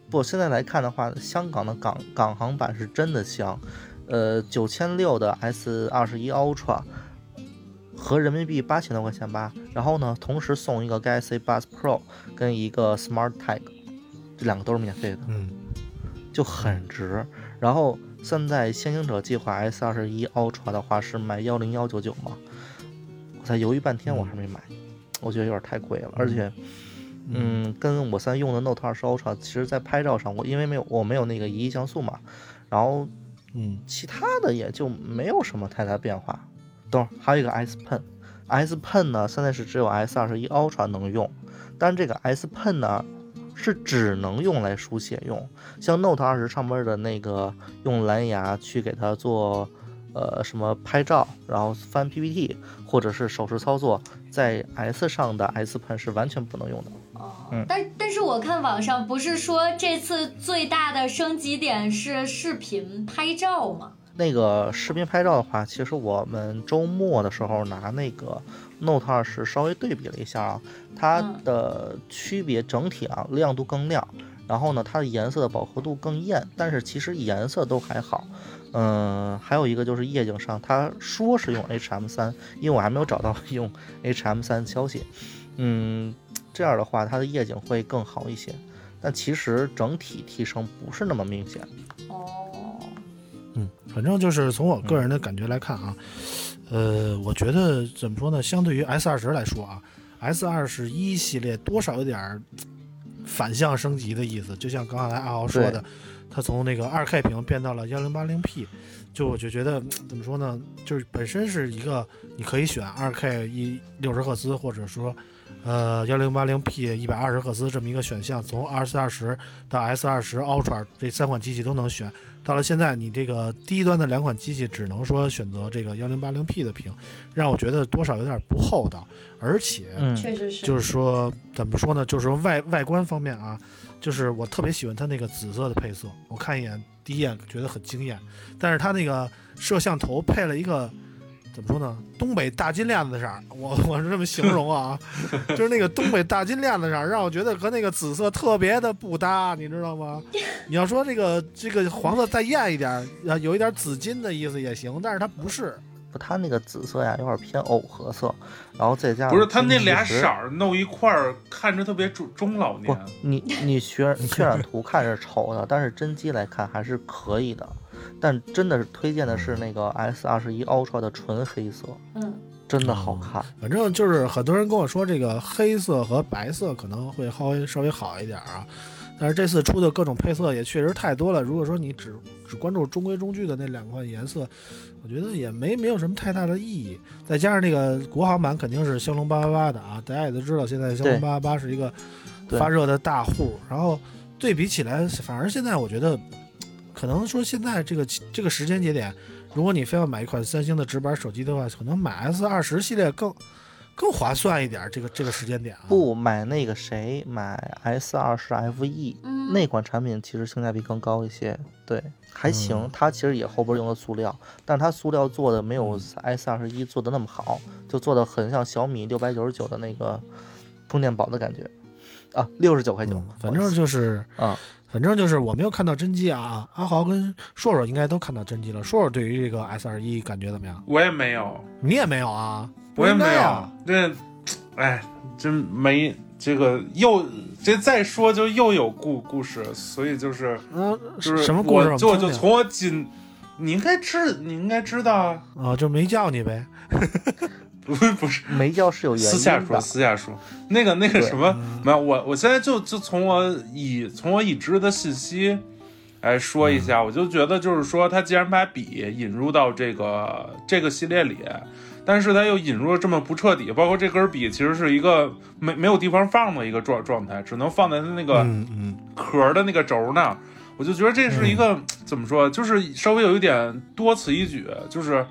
不，现在来看的话，香港的港港行版是真的香，呃，九千六的 S 二十一 Ultra 和人民币八千多块钱吧，然后呢，同时送一个 Galaxy Buds Pro 跟一个 Smart Tag，这两个都是免费的，
嗯，
就很值。然后现在先行者计划 S 二十一 Ultra 的话是卖幺零幺九九嘛，我才犹豫半天我还没买，我觉得有点太贵了，而且。嗯，跟我现在用的 Note 二十 Ultra，其实在拍照上，我因为没有我没有那个一亿像素嘛，然后
嗯，
其他的也就没有什么太大变化。等会儿还有一个 S Pen，S Pen 呢现在是只有 S 二十一 Ultra 能用，但这个 S Pen 呢是只能用来书写用，像 Note 二十上面的那个用蓝牙去给它做呃什么拍照，然后翻 PPT 或者是手势操作，在 S 上的 S Pen 是完全不能用的。
哦
嗯，
但但是我看网上不是说这次最大的升级点是视频拍照吗？
那个视频拍照的话，其实我们周末的时候拿那个 Note 二十稍微对比了一下啊，它
嗯
的区别整体啊亮度更亮，然后呢它的颜色的饱和度更艳，但是其实颜色都还好。嗯，还有一个就是夜景上，他说是用 HM 三，因为我还没有找到 (laughs) 用 HM 三消息。嗯，这样的话它的夜景会更好一些，但其实整体提升不是那么明显。
哦，
嗯，反正就是从我个人的感觉来看啊，呃，我觉得怎么说呢？相对于 S 二十来说啊，S 二十一系列多少有点儿反向升级的意思。就像刚才阿豪说的，它从那个二 K 屏变到了幺零八零 P，就我就觉得怎么说呢？就是本身是一个你可以选二 K 一六十赫兹，或者说呃幺零八零 P 一百二十赫兹这么一个选项，从 S 二十到 S 二十 Ultra 这三款机器都能选。到了现在，你这个低端的两款机器只能说选择这个幺零八零 P 的屏，让我觉得多少有点不厚道，而且
嗯，
确实是，
就是说怎么说呢？就是说外外观方面啊，就是我特别喜欢它那个紫色的配色，我看一眼第一眼觉得很惊艳，但是它那个摄像头配了一个。怎么说呢？东北大金链子色儿，我我是这么形容啊，(laughs) 就是那个东北大金链子色儿，让我觉得和那个紫色特别的不搭，你知道吗？(laughs) 你要说这个这个黄色再艳一点儿，啊，有一点紫金的意思也行，但是它不是。
不，它那个紫色呀有点偏藕荷色，然后再加上
不是它那俩色儿弄一块儿，看着特别中中老
不
年。，
你你渲渲染图看着丑的，但是真机来看还是可以的。但真的是推荐的是那个 S 二十一 Ultra 的纯黑色，
嗯，
真的好看。
反正就是很多人跟我说，这个黑色和白色可能会稍微稍微好一点啊。但是这次出的各种配色也确实太多了。如果说你只只关注中规中矩的那两款颜色，我觉得也没没有什么太大的意义。再加上那个国行版肯定是骁龙八八八的啊，大家也都知道，现在骁龙
对
八八八是一个发热的大户。然后对比起来，反而现在我觉得，可能说现在这个这个时间节点，如果你非要买一款三星的直板手机的话，可能买 S 二十系列更更划算一点。这个这个时间点啊，
不买那个谁，买 S 二十 FE
嗯
那款产品其实性价比更高一些。对，还行
嗯，
它其实也后边用的塑料，但是它塑料做的没有 S 二十一做的那么好，就做的很像小米六百九十九的那个充电宝的感觉。啊，六十九块九
嗯，反正就是
啊，
反正就是我没有看到真机啊。阿豪跟硕硕应该都看到真机了。硕硕对于这个 S 二一感觉怎么样？
我也没有，
你也没有啊？
我也没有。这，哎，真没这个又这再说就又有故故事，所以就是
嗯，
就是
什么故事？
就就从我紧，你应该知你应该知道啊，
啊，就没叫你呗。(laughs) (laughs)
不是。
没叫是有原因
私下说，私下说，那个那个什么
嗯。
没有，我我现在就就从我已从我已知的信息来说一下，我就觉得就是说，他既然把笔引入到这个这个系列里，但是他又引入了这么不彻底，包括这根笔其实是一个没没有地方放的一个状状态，只能放在它那个壳的那个轴那儿，我就觉得这是一个、怎么说，就是稍微有一点多此一举，就是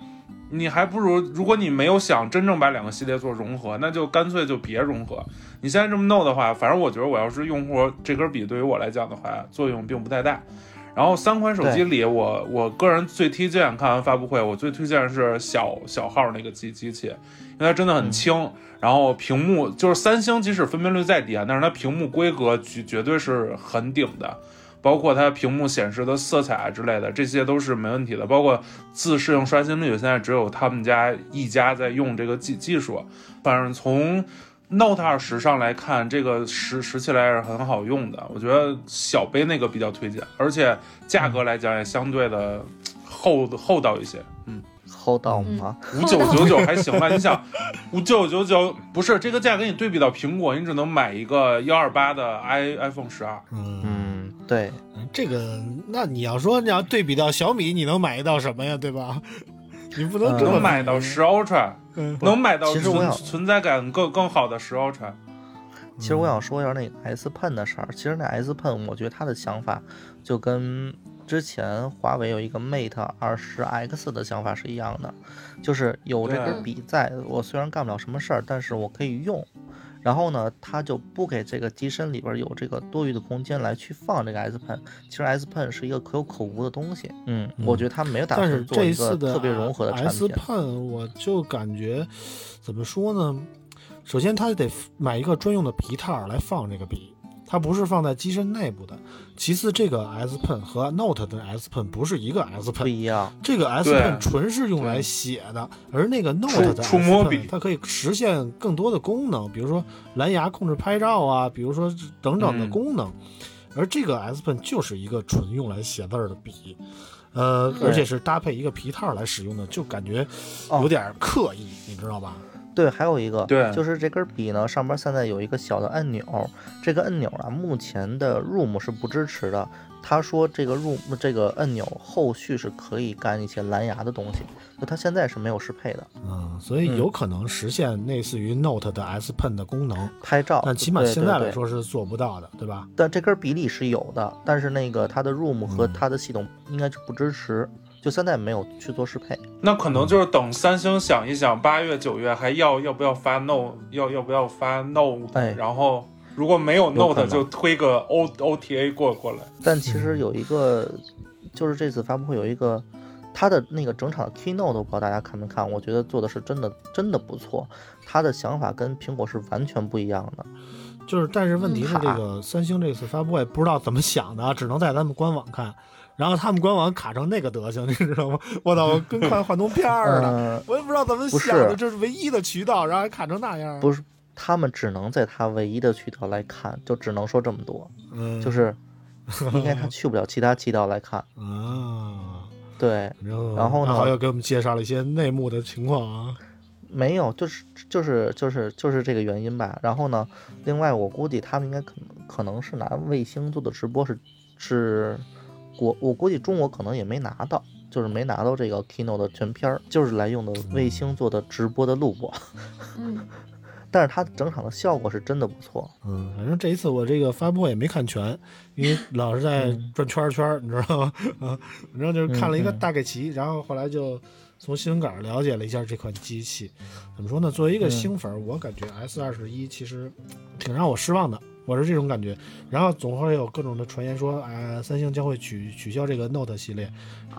你还不如，如果你没有想真正把两个系列做融合，那就干脆就别融合。你现在这么弄的话，反正我觉得我要是用户，这根笔对于我来讲的话，作用并不太大。然后三款手机里，我我个人最推荐看完发布会，我最推荐是小小号那个机机器，因为它真的很轻，然后屏幕就是三星即使分辨率再低啊，但是它屏幕规格绝绝对是很顶的。包括它屏幕显示的色彩啊之类的，这些都是没问题的。包括自适应刷新率，现在只有他们家一家在用这个技技术。反正从 Note 二十上来看，这个拾拾起来是很好用的。我觉得小杯那个比较推荐，而且价格来讲也相对的厚厚道一些。嗯，
厚道吗？
五九九九还行吧？你想，五九九九不是这个价格，你对比到苹果，你只能买一个幺二八的 i iPhone 十二。
嗯，
嗯，对，
这个那你要说你要对比到小米，你能买到什么呀？对吧？(laughs) 你不能这么
能买到十 Ultra，
嗯
能买到存
其实我想
存在感更更好的十 Ultra。
其实我想说一下那个 S Pen 的事儿。其实那 S Pen，我觉得他的想法就跟之前华为有一个 Mate 二十 X 的想法是一样的，就是有这根笔在，我虽然干不了什么事儿，但是我可以用。然后呢，它就不给这个机身里边有这个多余的空间来去放这个 S Pen。其实 S Pen 是一个可有可无的东西。嗯，我觉得他没有打算做一个特别融合的产
S。Pen，我就感觉怎么说呢？首先，它得买一个专用的皮套来放这个笔，它不是放在机身内部的。其次，这个 S Pen 和 Note 的 S Pen 不是一个 S Pen，
一样，
这个 S Pen 纯是用来写的，而那个 Note 的
触摸笔
它可以实现更多的功能，比如说蓝牙控制拍照啊，比如说等等的
嗯
功能。而这个 S Pen 就是一个纯用来写字儿的笔，呃，而且是搭配一个皮套来使用的，就感觉
哦
有点刻意，你知道吧？
对，还有一个，
对
就是这根笔呢，上边现在有一个小的按钮，这个按钮啊，目前的 Room 是不支持的。他说这个 Room 这个按钮后续是可以干一些蓝牙的东西，就它现在是没有适配的。
嗯，所以
嗯
有可能实现类似于 Note 的 S Pen 的功能，
拍照，
但起码现在来，说是做不到的，对吧？
但这根笔里是有的，但是那个它的 Room 和
嗯
它的系统应该是不支持，就现在没有去做适配。
那可能就是等三星想一想，八月九月还要要不要发 Note，要要不要发 Note，、
哎
然后如果没有 Note 就推个 O OTA 过过来。
但其实有一个，就是这次发布会有一个，它的那个整场的 keynote，我不知道大家看没看，我觉得做的是真的真的不错。他的想法跟苹果是完全不一样的。
就是，但是问题是，
嗯
这个三星这次发布会不知道怎么想的，只能在咱们官网看，然后他们官网卡成那个德行，(laughs) 你知道吗？我操，(laughs) 我跟看幻灯片儿似的，
嗯，
我也不知道怎么想的，
是
这是唯一的渠道，然后还卡成那样。
不是，他们只能在他唯一的渠道来看，就只能说这么多，
嗯，
就是 (laughs) 应该他去不了其他渠道来看。
啊，
对，
然后
呢
阿豪又给我们介绍了一些内幕的情况啊。
没有，就是就是就是就是这个原因吧。然后呢，另外我估计他们应该可能可能是拿卫星做的直播是是国，我估计中国可能也没拿到，就是没拿到这个 Kino 的全片儿，就是来用的卫星做的直播的录播。
嗯，(laughs)
但是它整场的效果是真的不错。
嗯，反正这一次我这个发布会也没看全，因为老是在
嗯
转圈儿圈儿，你知道吗？啊，(laughs) 反正就是看了一个大概齐，然后后来就从新闻稿儿了解了一下这款机器。怎么说呢？作为一个
嗯
星粉儿，我感觉 S 二十一其实挺让我失望的，我是这种感觉。然后总会有各种的传言说，啊，三星将会取取消这个 Note 系列，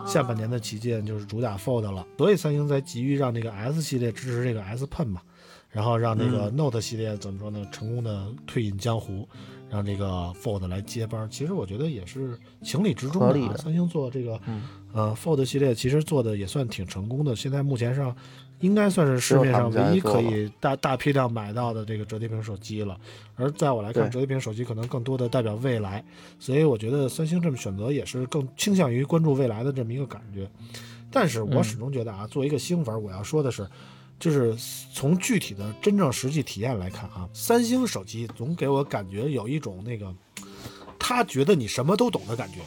下半年的旗舰就是主打 Fold 了，所以三星才急于让这个 S 系列支持这个 S Pen 嘛，然后让这个
嗯。
Note 系列怎么说呢，成功的退隐江湖，让这个 Fold 来接班。其实我觉得也是情理之中的三星做这个
嗯。
呃 Fold 系列其实做的也算挺成功的，现在目前上应该算是市面上唯一可以大大批量买到的这个折叠屏手机了。而在我来看，折叠屏手机可能更多的代表未来，所以我觉得三星这么选择也是更倾向于关注未来的这么一个感觉。但是我
嗯
始终觉得啊，作为一个星粉儿，我要说的是，就是从具体的真正实际体验来看啊，三星手机总给我感觉有一种那个，他觉得你什么都懂的感觉。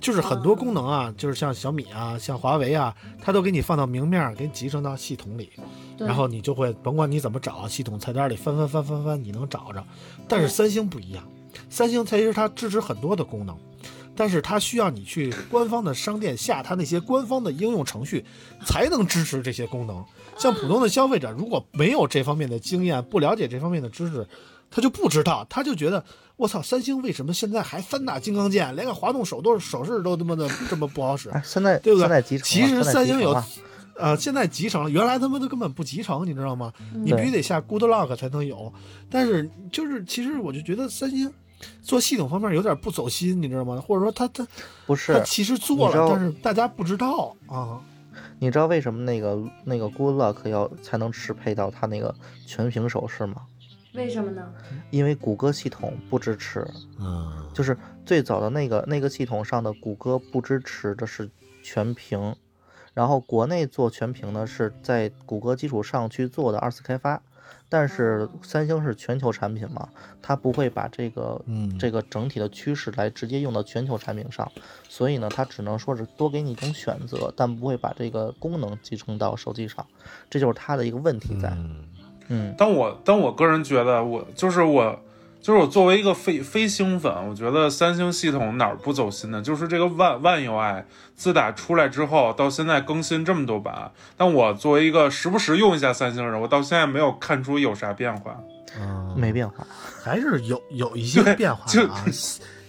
就是很多功能啊，就是像小米啊、像华为啊，它都给你放到明面儿，给你集成到系统里，然后你就会甭管你怎么找，系统菜单里翻翻翻翻翻，你能找着。但是三星不一样，三星其实它支持很多的功能，但是它需要你去官方的商店下它那些官方的应用程序，才能支持这些功能。像普通的消费者如果没有这方面的经验，不了解这方面的知识，他就不知道，他就觉得我操，三星为什么现在还三大金刚键，连个滑动手都手势都他妈的这么不好使？
哎，现在
对不对其实三星有呃，现在集成了，原来他妈都根本不集成，你知道吗？你必须得下 Good Luck 才能有。但是就是其实我就觉得三星做系统方面有点不走心，你知道吗？或者说他他他
不是他，
其实做了，但是大家不知道啊。
你知道为什么那个那个 Good Luck 要才能适配到它那个全屏手势吗？
为什么呢？
因为谷歌系统不支持，
嗯，
就是最早的那个那个系统上的谷歌不支持的是全屏，然后国内做全屏呢是在谷歌基础上去做的二次开发，但是三星是全球产品嘛，它不会把这个
嗯。
这个整体的趋势来直接用到全球产品上，所以呢，它只能说是多给你一种选择，但不会把这个功能集成到手机上，这就是它的一个问题在。嗯
但我但我个人觉得我，就是我，就是我作为一个非非星粉，我觉得三星系统哪儿不走心呢？就是这个万万 UI 自打出来之后到现在更新这么多版，但我作为一个时不时用一下三星人，我到现在没有看出有啥变化。
嗯
没变化。(laughs)
还是有有一些变化
就
的啊，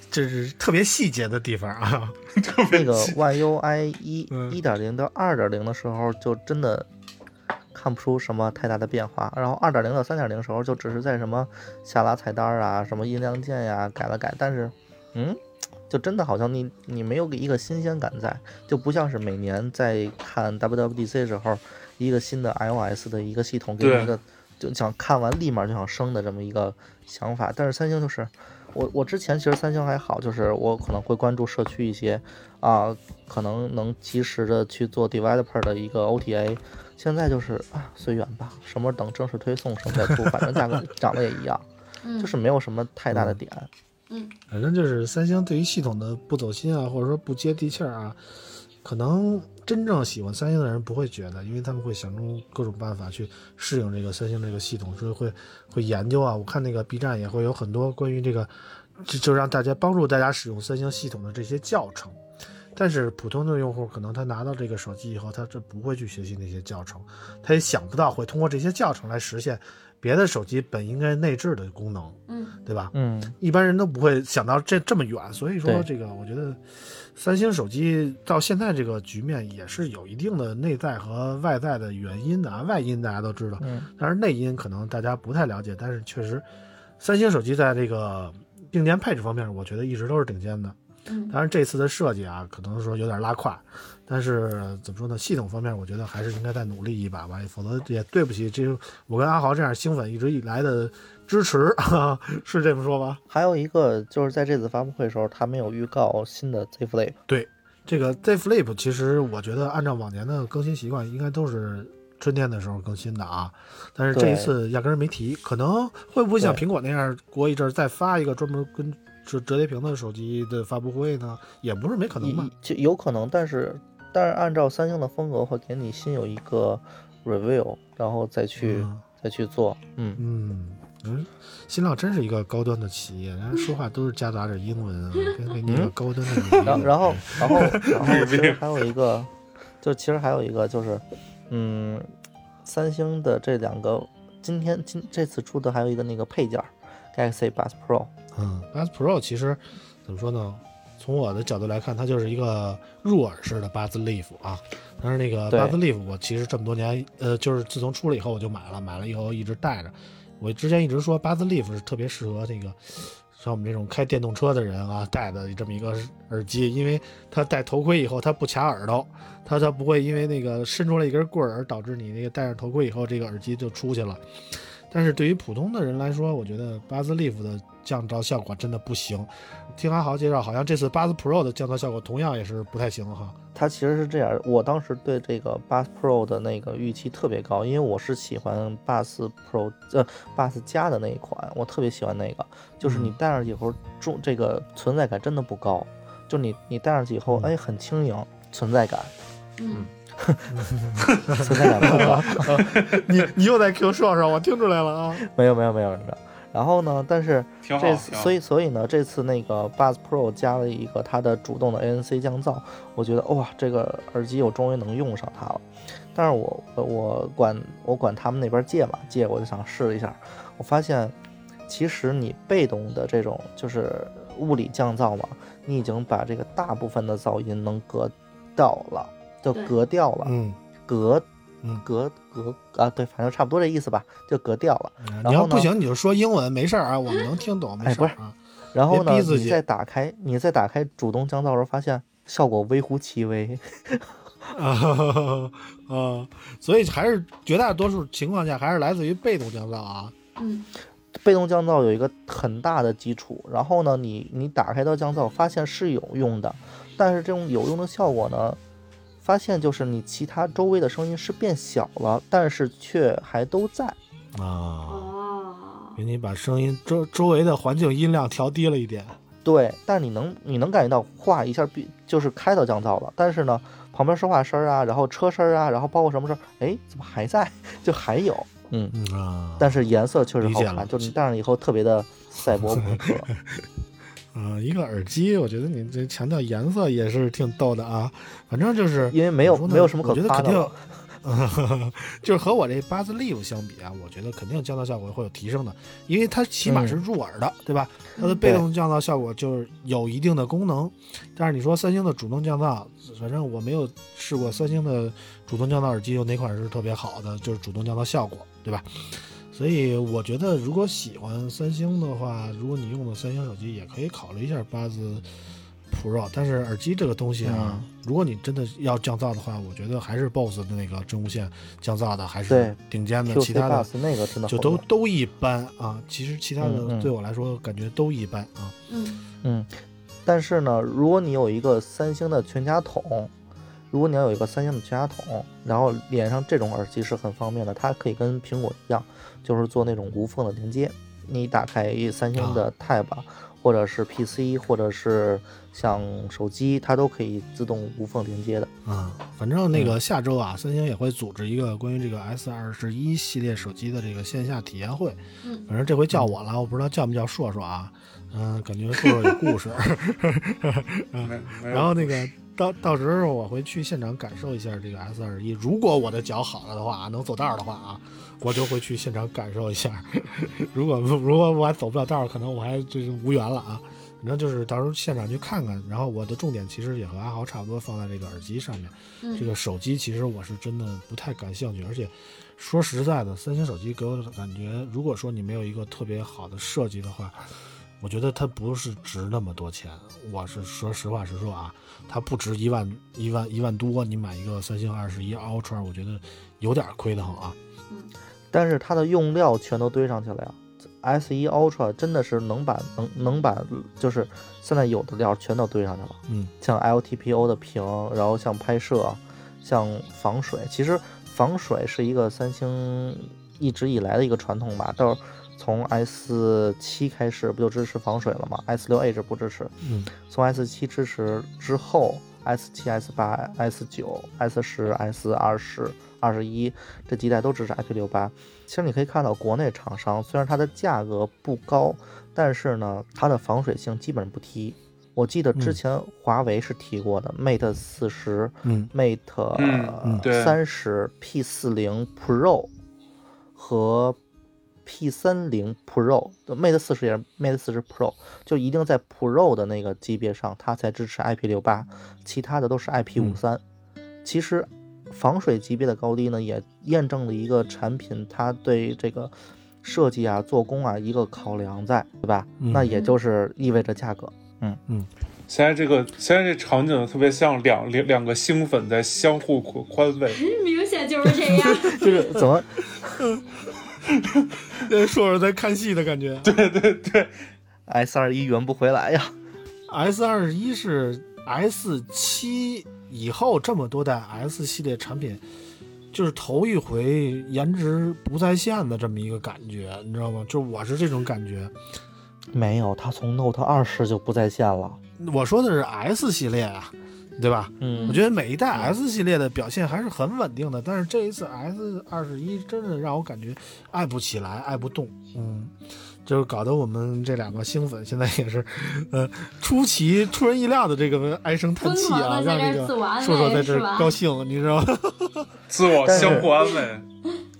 这是特别细节的地方啊。(laughs)
那个 One UI 一
嗯
一点零到二点零的时候，就真的看不出什么太大的变化。然后二点零到三点零时候，就只是在什么下拉菜单啊、什么音量键呀、改了改，但是，嗯，就真的好像你你没有一个新鲜感在，就不像是每年在看 WWDC 时候一个新的 iOS 的一个系统给
对
你一个就想看完立马就想升的这么一个想法。但是三星就是。我我之前其实三星还好，就是我可能会关注社区一些啊，可能能及时的去做 developer 的一个 OTA。现在就是啊，随缘吧，什么等正式推送什么再出，反正价格 (laughs) 涨得也一样，
嗯，
就是没有什么太大的点。
嗯反正就是三星对于系统的不走心啊，或者说不接地气儿啊，可能真正喜欢三星的人不会觉得，因为他们会想出各种办法去适应这个三星这个系统，所以会会研究啊。我看那个 B 站也会有很多关于这个，就就让大家帮助大家使用三星系统的这些教程。但是普通的用户可能他拿到这个手机以后，他这不会去学习那些教程，他也想不到会通过这些教程来实现别的手机本应该内置的功能，
嗯
对吧？
嗯，
一般人都不会想到这这么远，所以说这个我觉得三星手机到现在这个局面也是有一定的内在和外在的原因的啊。外因大家都知道，
嗯
但是内因可能大家不太了解。但是确实，三星手机在这个硬件配置方面，我觉得一直都是顶尖的。
嗯
当然这次的设计啊，可能说有点拉胯，但是怎么说呢？系统方面，我觉得还是应该再努力一把吧，否则也对不起这我跟阿豪这样星粉一直以来的支持，是这么说吧？
还有一个就是在这次发布会的时候，他没有预告新的 Z Flip。
对这个 Z Flip 其实我觉得按照往年的更新习惯，应该都是春天的时候更新的啊。但是这一次压根儿没提，可能会不会像苹果那样过一阵儿再发一个专门跟折折叠屏的手机的发布会呢？也不是没可能吧。
就有可能，但是但是按照三星的风格，会给你先有一个 review，然后再去、
嗯
再去做。嗯，
嗯嗯，新浪真是一个高端的企业，人家说话都是夹杂着英文啊，给给你一个高端的 (laughs) 语音。
然后然后然 (laughs) 后然后其实还有一个，就其实还有一个就是，嗯，三星的这两个今天今这次出的还有一个那个配件儿 Galaxy Buds Pro。
嗯，Buds Pro 其实怎么说呢？从我的角度来看，它就是一个入耳式的 Buds Leaf 啊。但是那个
对
Buds Leaf，我其实这么多年，呃，就是自从出了以后我就买了，买了以后一直带着。我之前一直说 Buds Leaf 是特别适合那个像我们这种开电动车的人啊戴的这么一个耳机，因为它戴头盔以后它不卡耳朵，它它不会因为那个伸出来一根棍儿而导致你那个戴上头盔以后这个耳机就出去了。但是对于普通的人来说，我觉得巴兹 Leaf 的降噪效果真的不行。听阿豪介绍，好像这次八兹 Pro 的降噪效果同样也是不太行哈。
它其实是这样，我当时对这个 Buds Pro 的那个预期特别高，因为我是喜欢 Buds Pro 呃 Buds 加的那一款，我特别喜欢那个，就是你
嗯。
戴上去以后，重这个存在感真的不高，就你你戴上去以后，
嗯。
哎，很轻盈，存在感。
嗯，
存在感不高。
你你又在 Q 硕硕，我听出来了啊。
没有没有没有没有。然后呢，但是
挺好，
这次所以所以呢，这次那个 Buzz Pro 加了一个它的主动的 ANC 降噪，我觉得哇，这个耳机我终于能用上它了。但是我我管我管他们那边借嘛，借我就想试一下，我发现其实你被动的这种就是物理降噪嘛，你已经把这个大部分的噪音能隔掉了，就
对
隔掉了，
嗯
格
嗯，
隔隔啊，对，反正差不多这意思吧，就隔掉了。
你要
然后呢
不行你就说英文，没事儿啊，我们能听懂，(laughs) 没
哎不是
事儿啊。
然后呢你再打开，你再打开主动降噪的时候，发现效果微乎其微。(laughs)
啊啊，所以还是绝大多数情况下还是来自于被动降噪啊。
嗯
被动降噪有一个很大的基础，然后呢，你你打开到降噪，发现是有用的，但是这种有用的效果呢，发现就是你其他周围的声音是变小了，但是却还都在。
啊，
哦，
给你把声音周周围的环境音量调低了一点。
对，但你能你能感觉到，哗一下变就是开到降噪了，但是呢，旁边说话声啊，然后车声啊，然后包括什么声，哎，怎么还在？(laughs) 就还有，嗯，
嗯啊，
但是颜色确实好看，就你戴上以后特别的赛博 (laughs) 朋克。
啊，一个耳机，我觉得你这强调颜色也是挺逗的啊。反正就是
因为没有没有什么可
我觉得肯定
夸的了。(laughs)
就是和我这八字 Live 相比啊，我觉得肯定降噪效果会有提升的，因为它起码是入耳的，对吧？它的被动降噪效果就是有一定的功能，但是你说三星的主动降噪，反正我没有试过三星的主动降噪耳机有哪款是特别好的，就是主动降噪效果，对吧？所以我觉得，如果喜欢三星的话，如果你用的三星手机，也可以考虑一下八字 Pro。但是耳机这个东西啊，如果你真的要降噪的话，我觉得还是 BOSS 的那个真无线降噪的还是
对
顶尖的，其他的
那个真的
就都都一般啊。其实其他的对我来说感觉都一般啊。
嗯
嗯，但是呢，如果你有一个三星的全家桶，如果你要有一个三星的全家桶，然后连上这种耳机是很方便的，它可以跟苹果一样，就是做那种无缝的连接。你打开三星的 Tab，、或者是 PC，或者是像手机，它都可以自动无缝连接的。
啊，反正那
嗯
个下周啊，三星也会组织一个关于这个 S 二十一系列手机的这个线下体验会。
嗯
反正这回叫我了，我不知道叫没叫硕硕啊。嗯，感觉硕硕有故事。(laughs) 然后那个 (laughs) 到到时候我会去现场感受一下这个 S 二十一。如果我的脚好了的话啊，能走道儿的话啊，我就会去现场感受一下。(laughs) 如果如果我还走不了道，可能我还就是无缘了啊。反正就是到时候现场去看看。然后我的重点其实也和阿豪差不多放在这个耳机上面。
嗯
这个手机其实我是真的不太感兴趣，而且说实在的，三星手机给我的感觉，如果说你没有一个特别好的设计的话，我觉得它不是值那么多钱。我是说实话实说啊，它不值一万一万一万多，你买一个三星二十一 Ultra，我觉得有点亏得很啊。
但是它的用料全都堆上去了呀。S 1 Ultra 真的是能把能能把就是现在有的料全都堆上去了。
嗯，
像 LTPO 的屏，然后像拍摄，像防水。其实防水是一个三星一直以来的一个传统吧，到从 S 7开始不就支持防水了吗？S 6 Edge 不支持，
嗯，
从 S 7支持之后，S 7、S 8、S 9、S 10、S 20、二十一这几代都支持 IP 六八。其实你可以看到，国内厂商虽然它的价格不高，但是呢，它的防水性基本不提。我记得之
嗯。
前华为是提过的，Mate 四十、
嗯。
Mate 三十、P 四零 Pro 和 P 三零 Pro，Mate 四十也是 Mate 四十 Pro，就一定在 Pro 的那个级别上，它才支持 IP 六八，其他的都是 IP 五三。其实防水级别的高低呢，也验证了一个产品它对这个设计啊、做工啊一个考量在，对吧？
嗯
那也就是意味着价格。
嗯嗯现在这个现在这场景特别像两两两个星粉在相互宽宽慰。(laughs)
明显就是这样。
就是怎么 (laughs)
硕硕在看戏的感觉。
对对对 S 二一圆不回来呀
？S 二十一是 S 七以后这么多代 S 系列产品，就是头一回颜值不在线的这么一个感觉，你知道吗？就我是这种感觉。
没有，它从 Note 二十就不在线了。
我说的是 S 系列啊，对吧？
嗯
我觉得每一代 S 系列的表现还是很稳定的，但是这一次 S 二十一真的让我感觉爱不起来，爱不动，嗯，就是搞得我们这两个星粉现在也是，呃，出奇出人意料的这个唉声叹气啊，让这个硕硕在这儿高兴，你知道吗？(laughs)
自我相互安慰。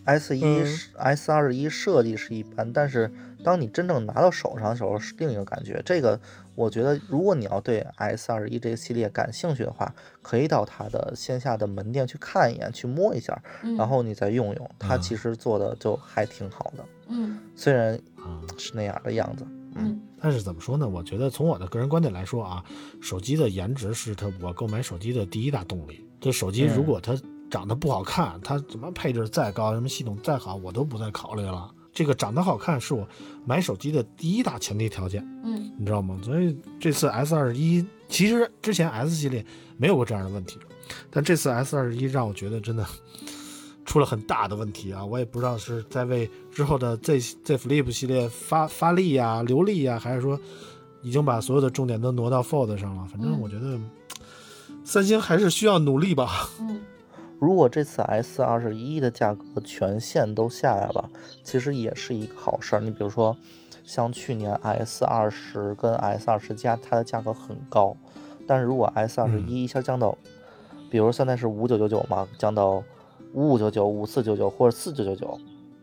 S 一、
嗯
S 二一设计是一般，但是当你真正拿到手上的时候是另一个感觉。这个我觉得，如果你要对 S 二一这个系列感兴趣的话，可以到它的线下的门店去看一眼，去摸一下，
嗯
然后你再用用。它
嗯
其实做的就还挺好的，
嗯
虽然
啊
是那样的样子。
嗯，
但是怎么说呢？我觉得从我的个人观点来说啊，手机的颜值是它我购买手机的第一大动力。这手机如果它长得不好看，它什么配置再高，什么系统再好，我都不再考虑了。这个长得好看是我买手机的第一大前提条件，
嗯
你知道吗？所以这次 S 二十一，其实之前 S 系列没有过这样的问题，但这次 S 二十一让我觉得真的出了很大的问题啊！我也不知道是在为之后的 Z Z Flip 系列发发力呀、留力呀，还是说已经把所有的重点都挪到 Fold 上了。反正
嗯
我觉得三星还是需要努力吧。
嗯
如果这次 S 二十一的价格全线都下来了，其实也是一个好事儿。你比如说，像去年 S 二十跟 S 二十加，它的价格很高，但是如果 S 二十一一下降到，比如现在是五九九九嘛，降到五五九九、五四九九或者四九九九，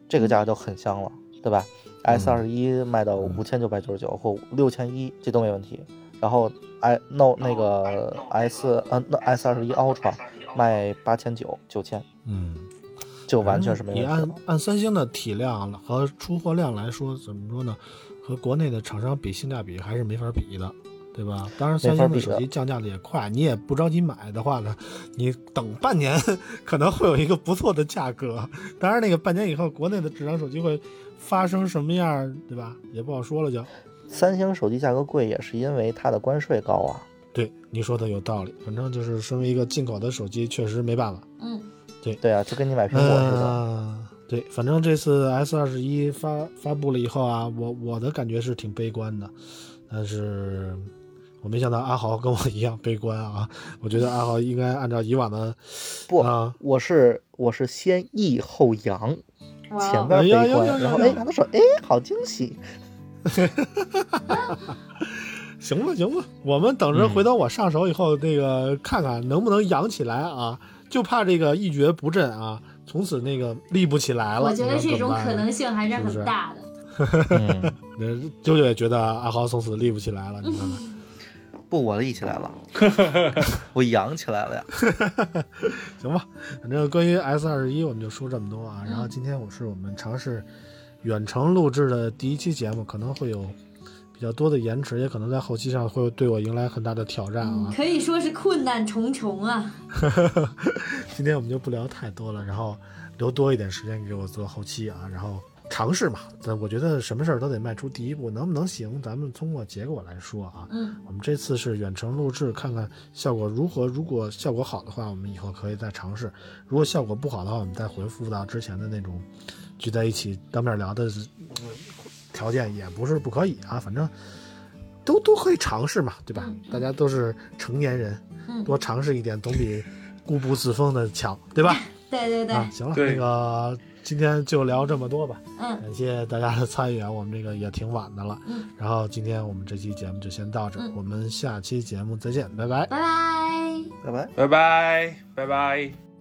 这个价格就很香了，对吧？S 二十一卖到五千九百九十九或六千一，这都没问题。然后 i no 那个 S 呃那 S 二十一 Ultra 卖八千九九千，
嗯，
就完全是没
你按
问题你。
按三星的体量和出货量来说，怎么说呢？和国内的厂商比性价比还是没法比的，对吧？当然，三星的手机降价的也快，你也不着急买的话呢，你等半年可能会有一个不错的价格。当然，那个半年以后国内的智能手机会发生什么样，对吧？也不好说了就。
三星手机价格贵也是因为它的关税高啊。
对，你说的有道理。反正就是身为一个进口的手机，确实没办法。
嗯
对对啊，就跟你买苹果似的。
嗯，对，反正这次 S 二十一发发布了以后啊，我我的感觉是挺悲观的，但是我没想到阿豪跟我一样悲观啊。我觉得阿豪应该按照以往的
不
啊，
我是我是先抑后扬，前边悲观，然后哎，他说哎，好惊喜。(laughs) (laughs) (laughs)
行吧行吧，我们等着回头我上手以后，那个看看能不能养起来啊，就怕这个一蹶不振啊，从此那个立不起来了。
我觉得这种可能性还是很大的。
嗯，(laughs)
呃啾啾也觉得阿豪从此立不起来了，你看看。(laughs)
不，我立起来了，(laughs) 我扬起来了呀。
行吧，反正关于 S 二十一我们就说这么多啊。然后今天我是我们尝试远程录制的第一期节目，可能会有比较多的延迟，也可能在后期上会对我迎来很大的挑战啊。
可以说是困难重重啊！(laughs)
今天我们就不聊太多了，然后留多一点时间给我做后期啊，然后尝试嘛。但我觉得什么事儿都得迈出第一步，能不能行，咱们通过结果来说啊。
嗯，
我们这次是远程录制，看看效果如何。如果效果好的话，我们以后可以再尝试；如果效果不好的话，我们再回复到之前的那种聚在一起当面聊的呃条件，也不是不可以啊。反正都都可以尝试嘛，对吧？
嗯
大家都是成年人，
嗯
多尝试一点总比固步自封的强，对吧？(laughs)
对对对，
啊，行了，那个今天就聊这么多吧。
嗯
感谢大家的参与啊，我们这个也挺晚的了。
嗯，
然后今天我们这期节目就先到这我们下期节目再见，拜拜。
拜拜。
拜拜。
拜拜拜拜。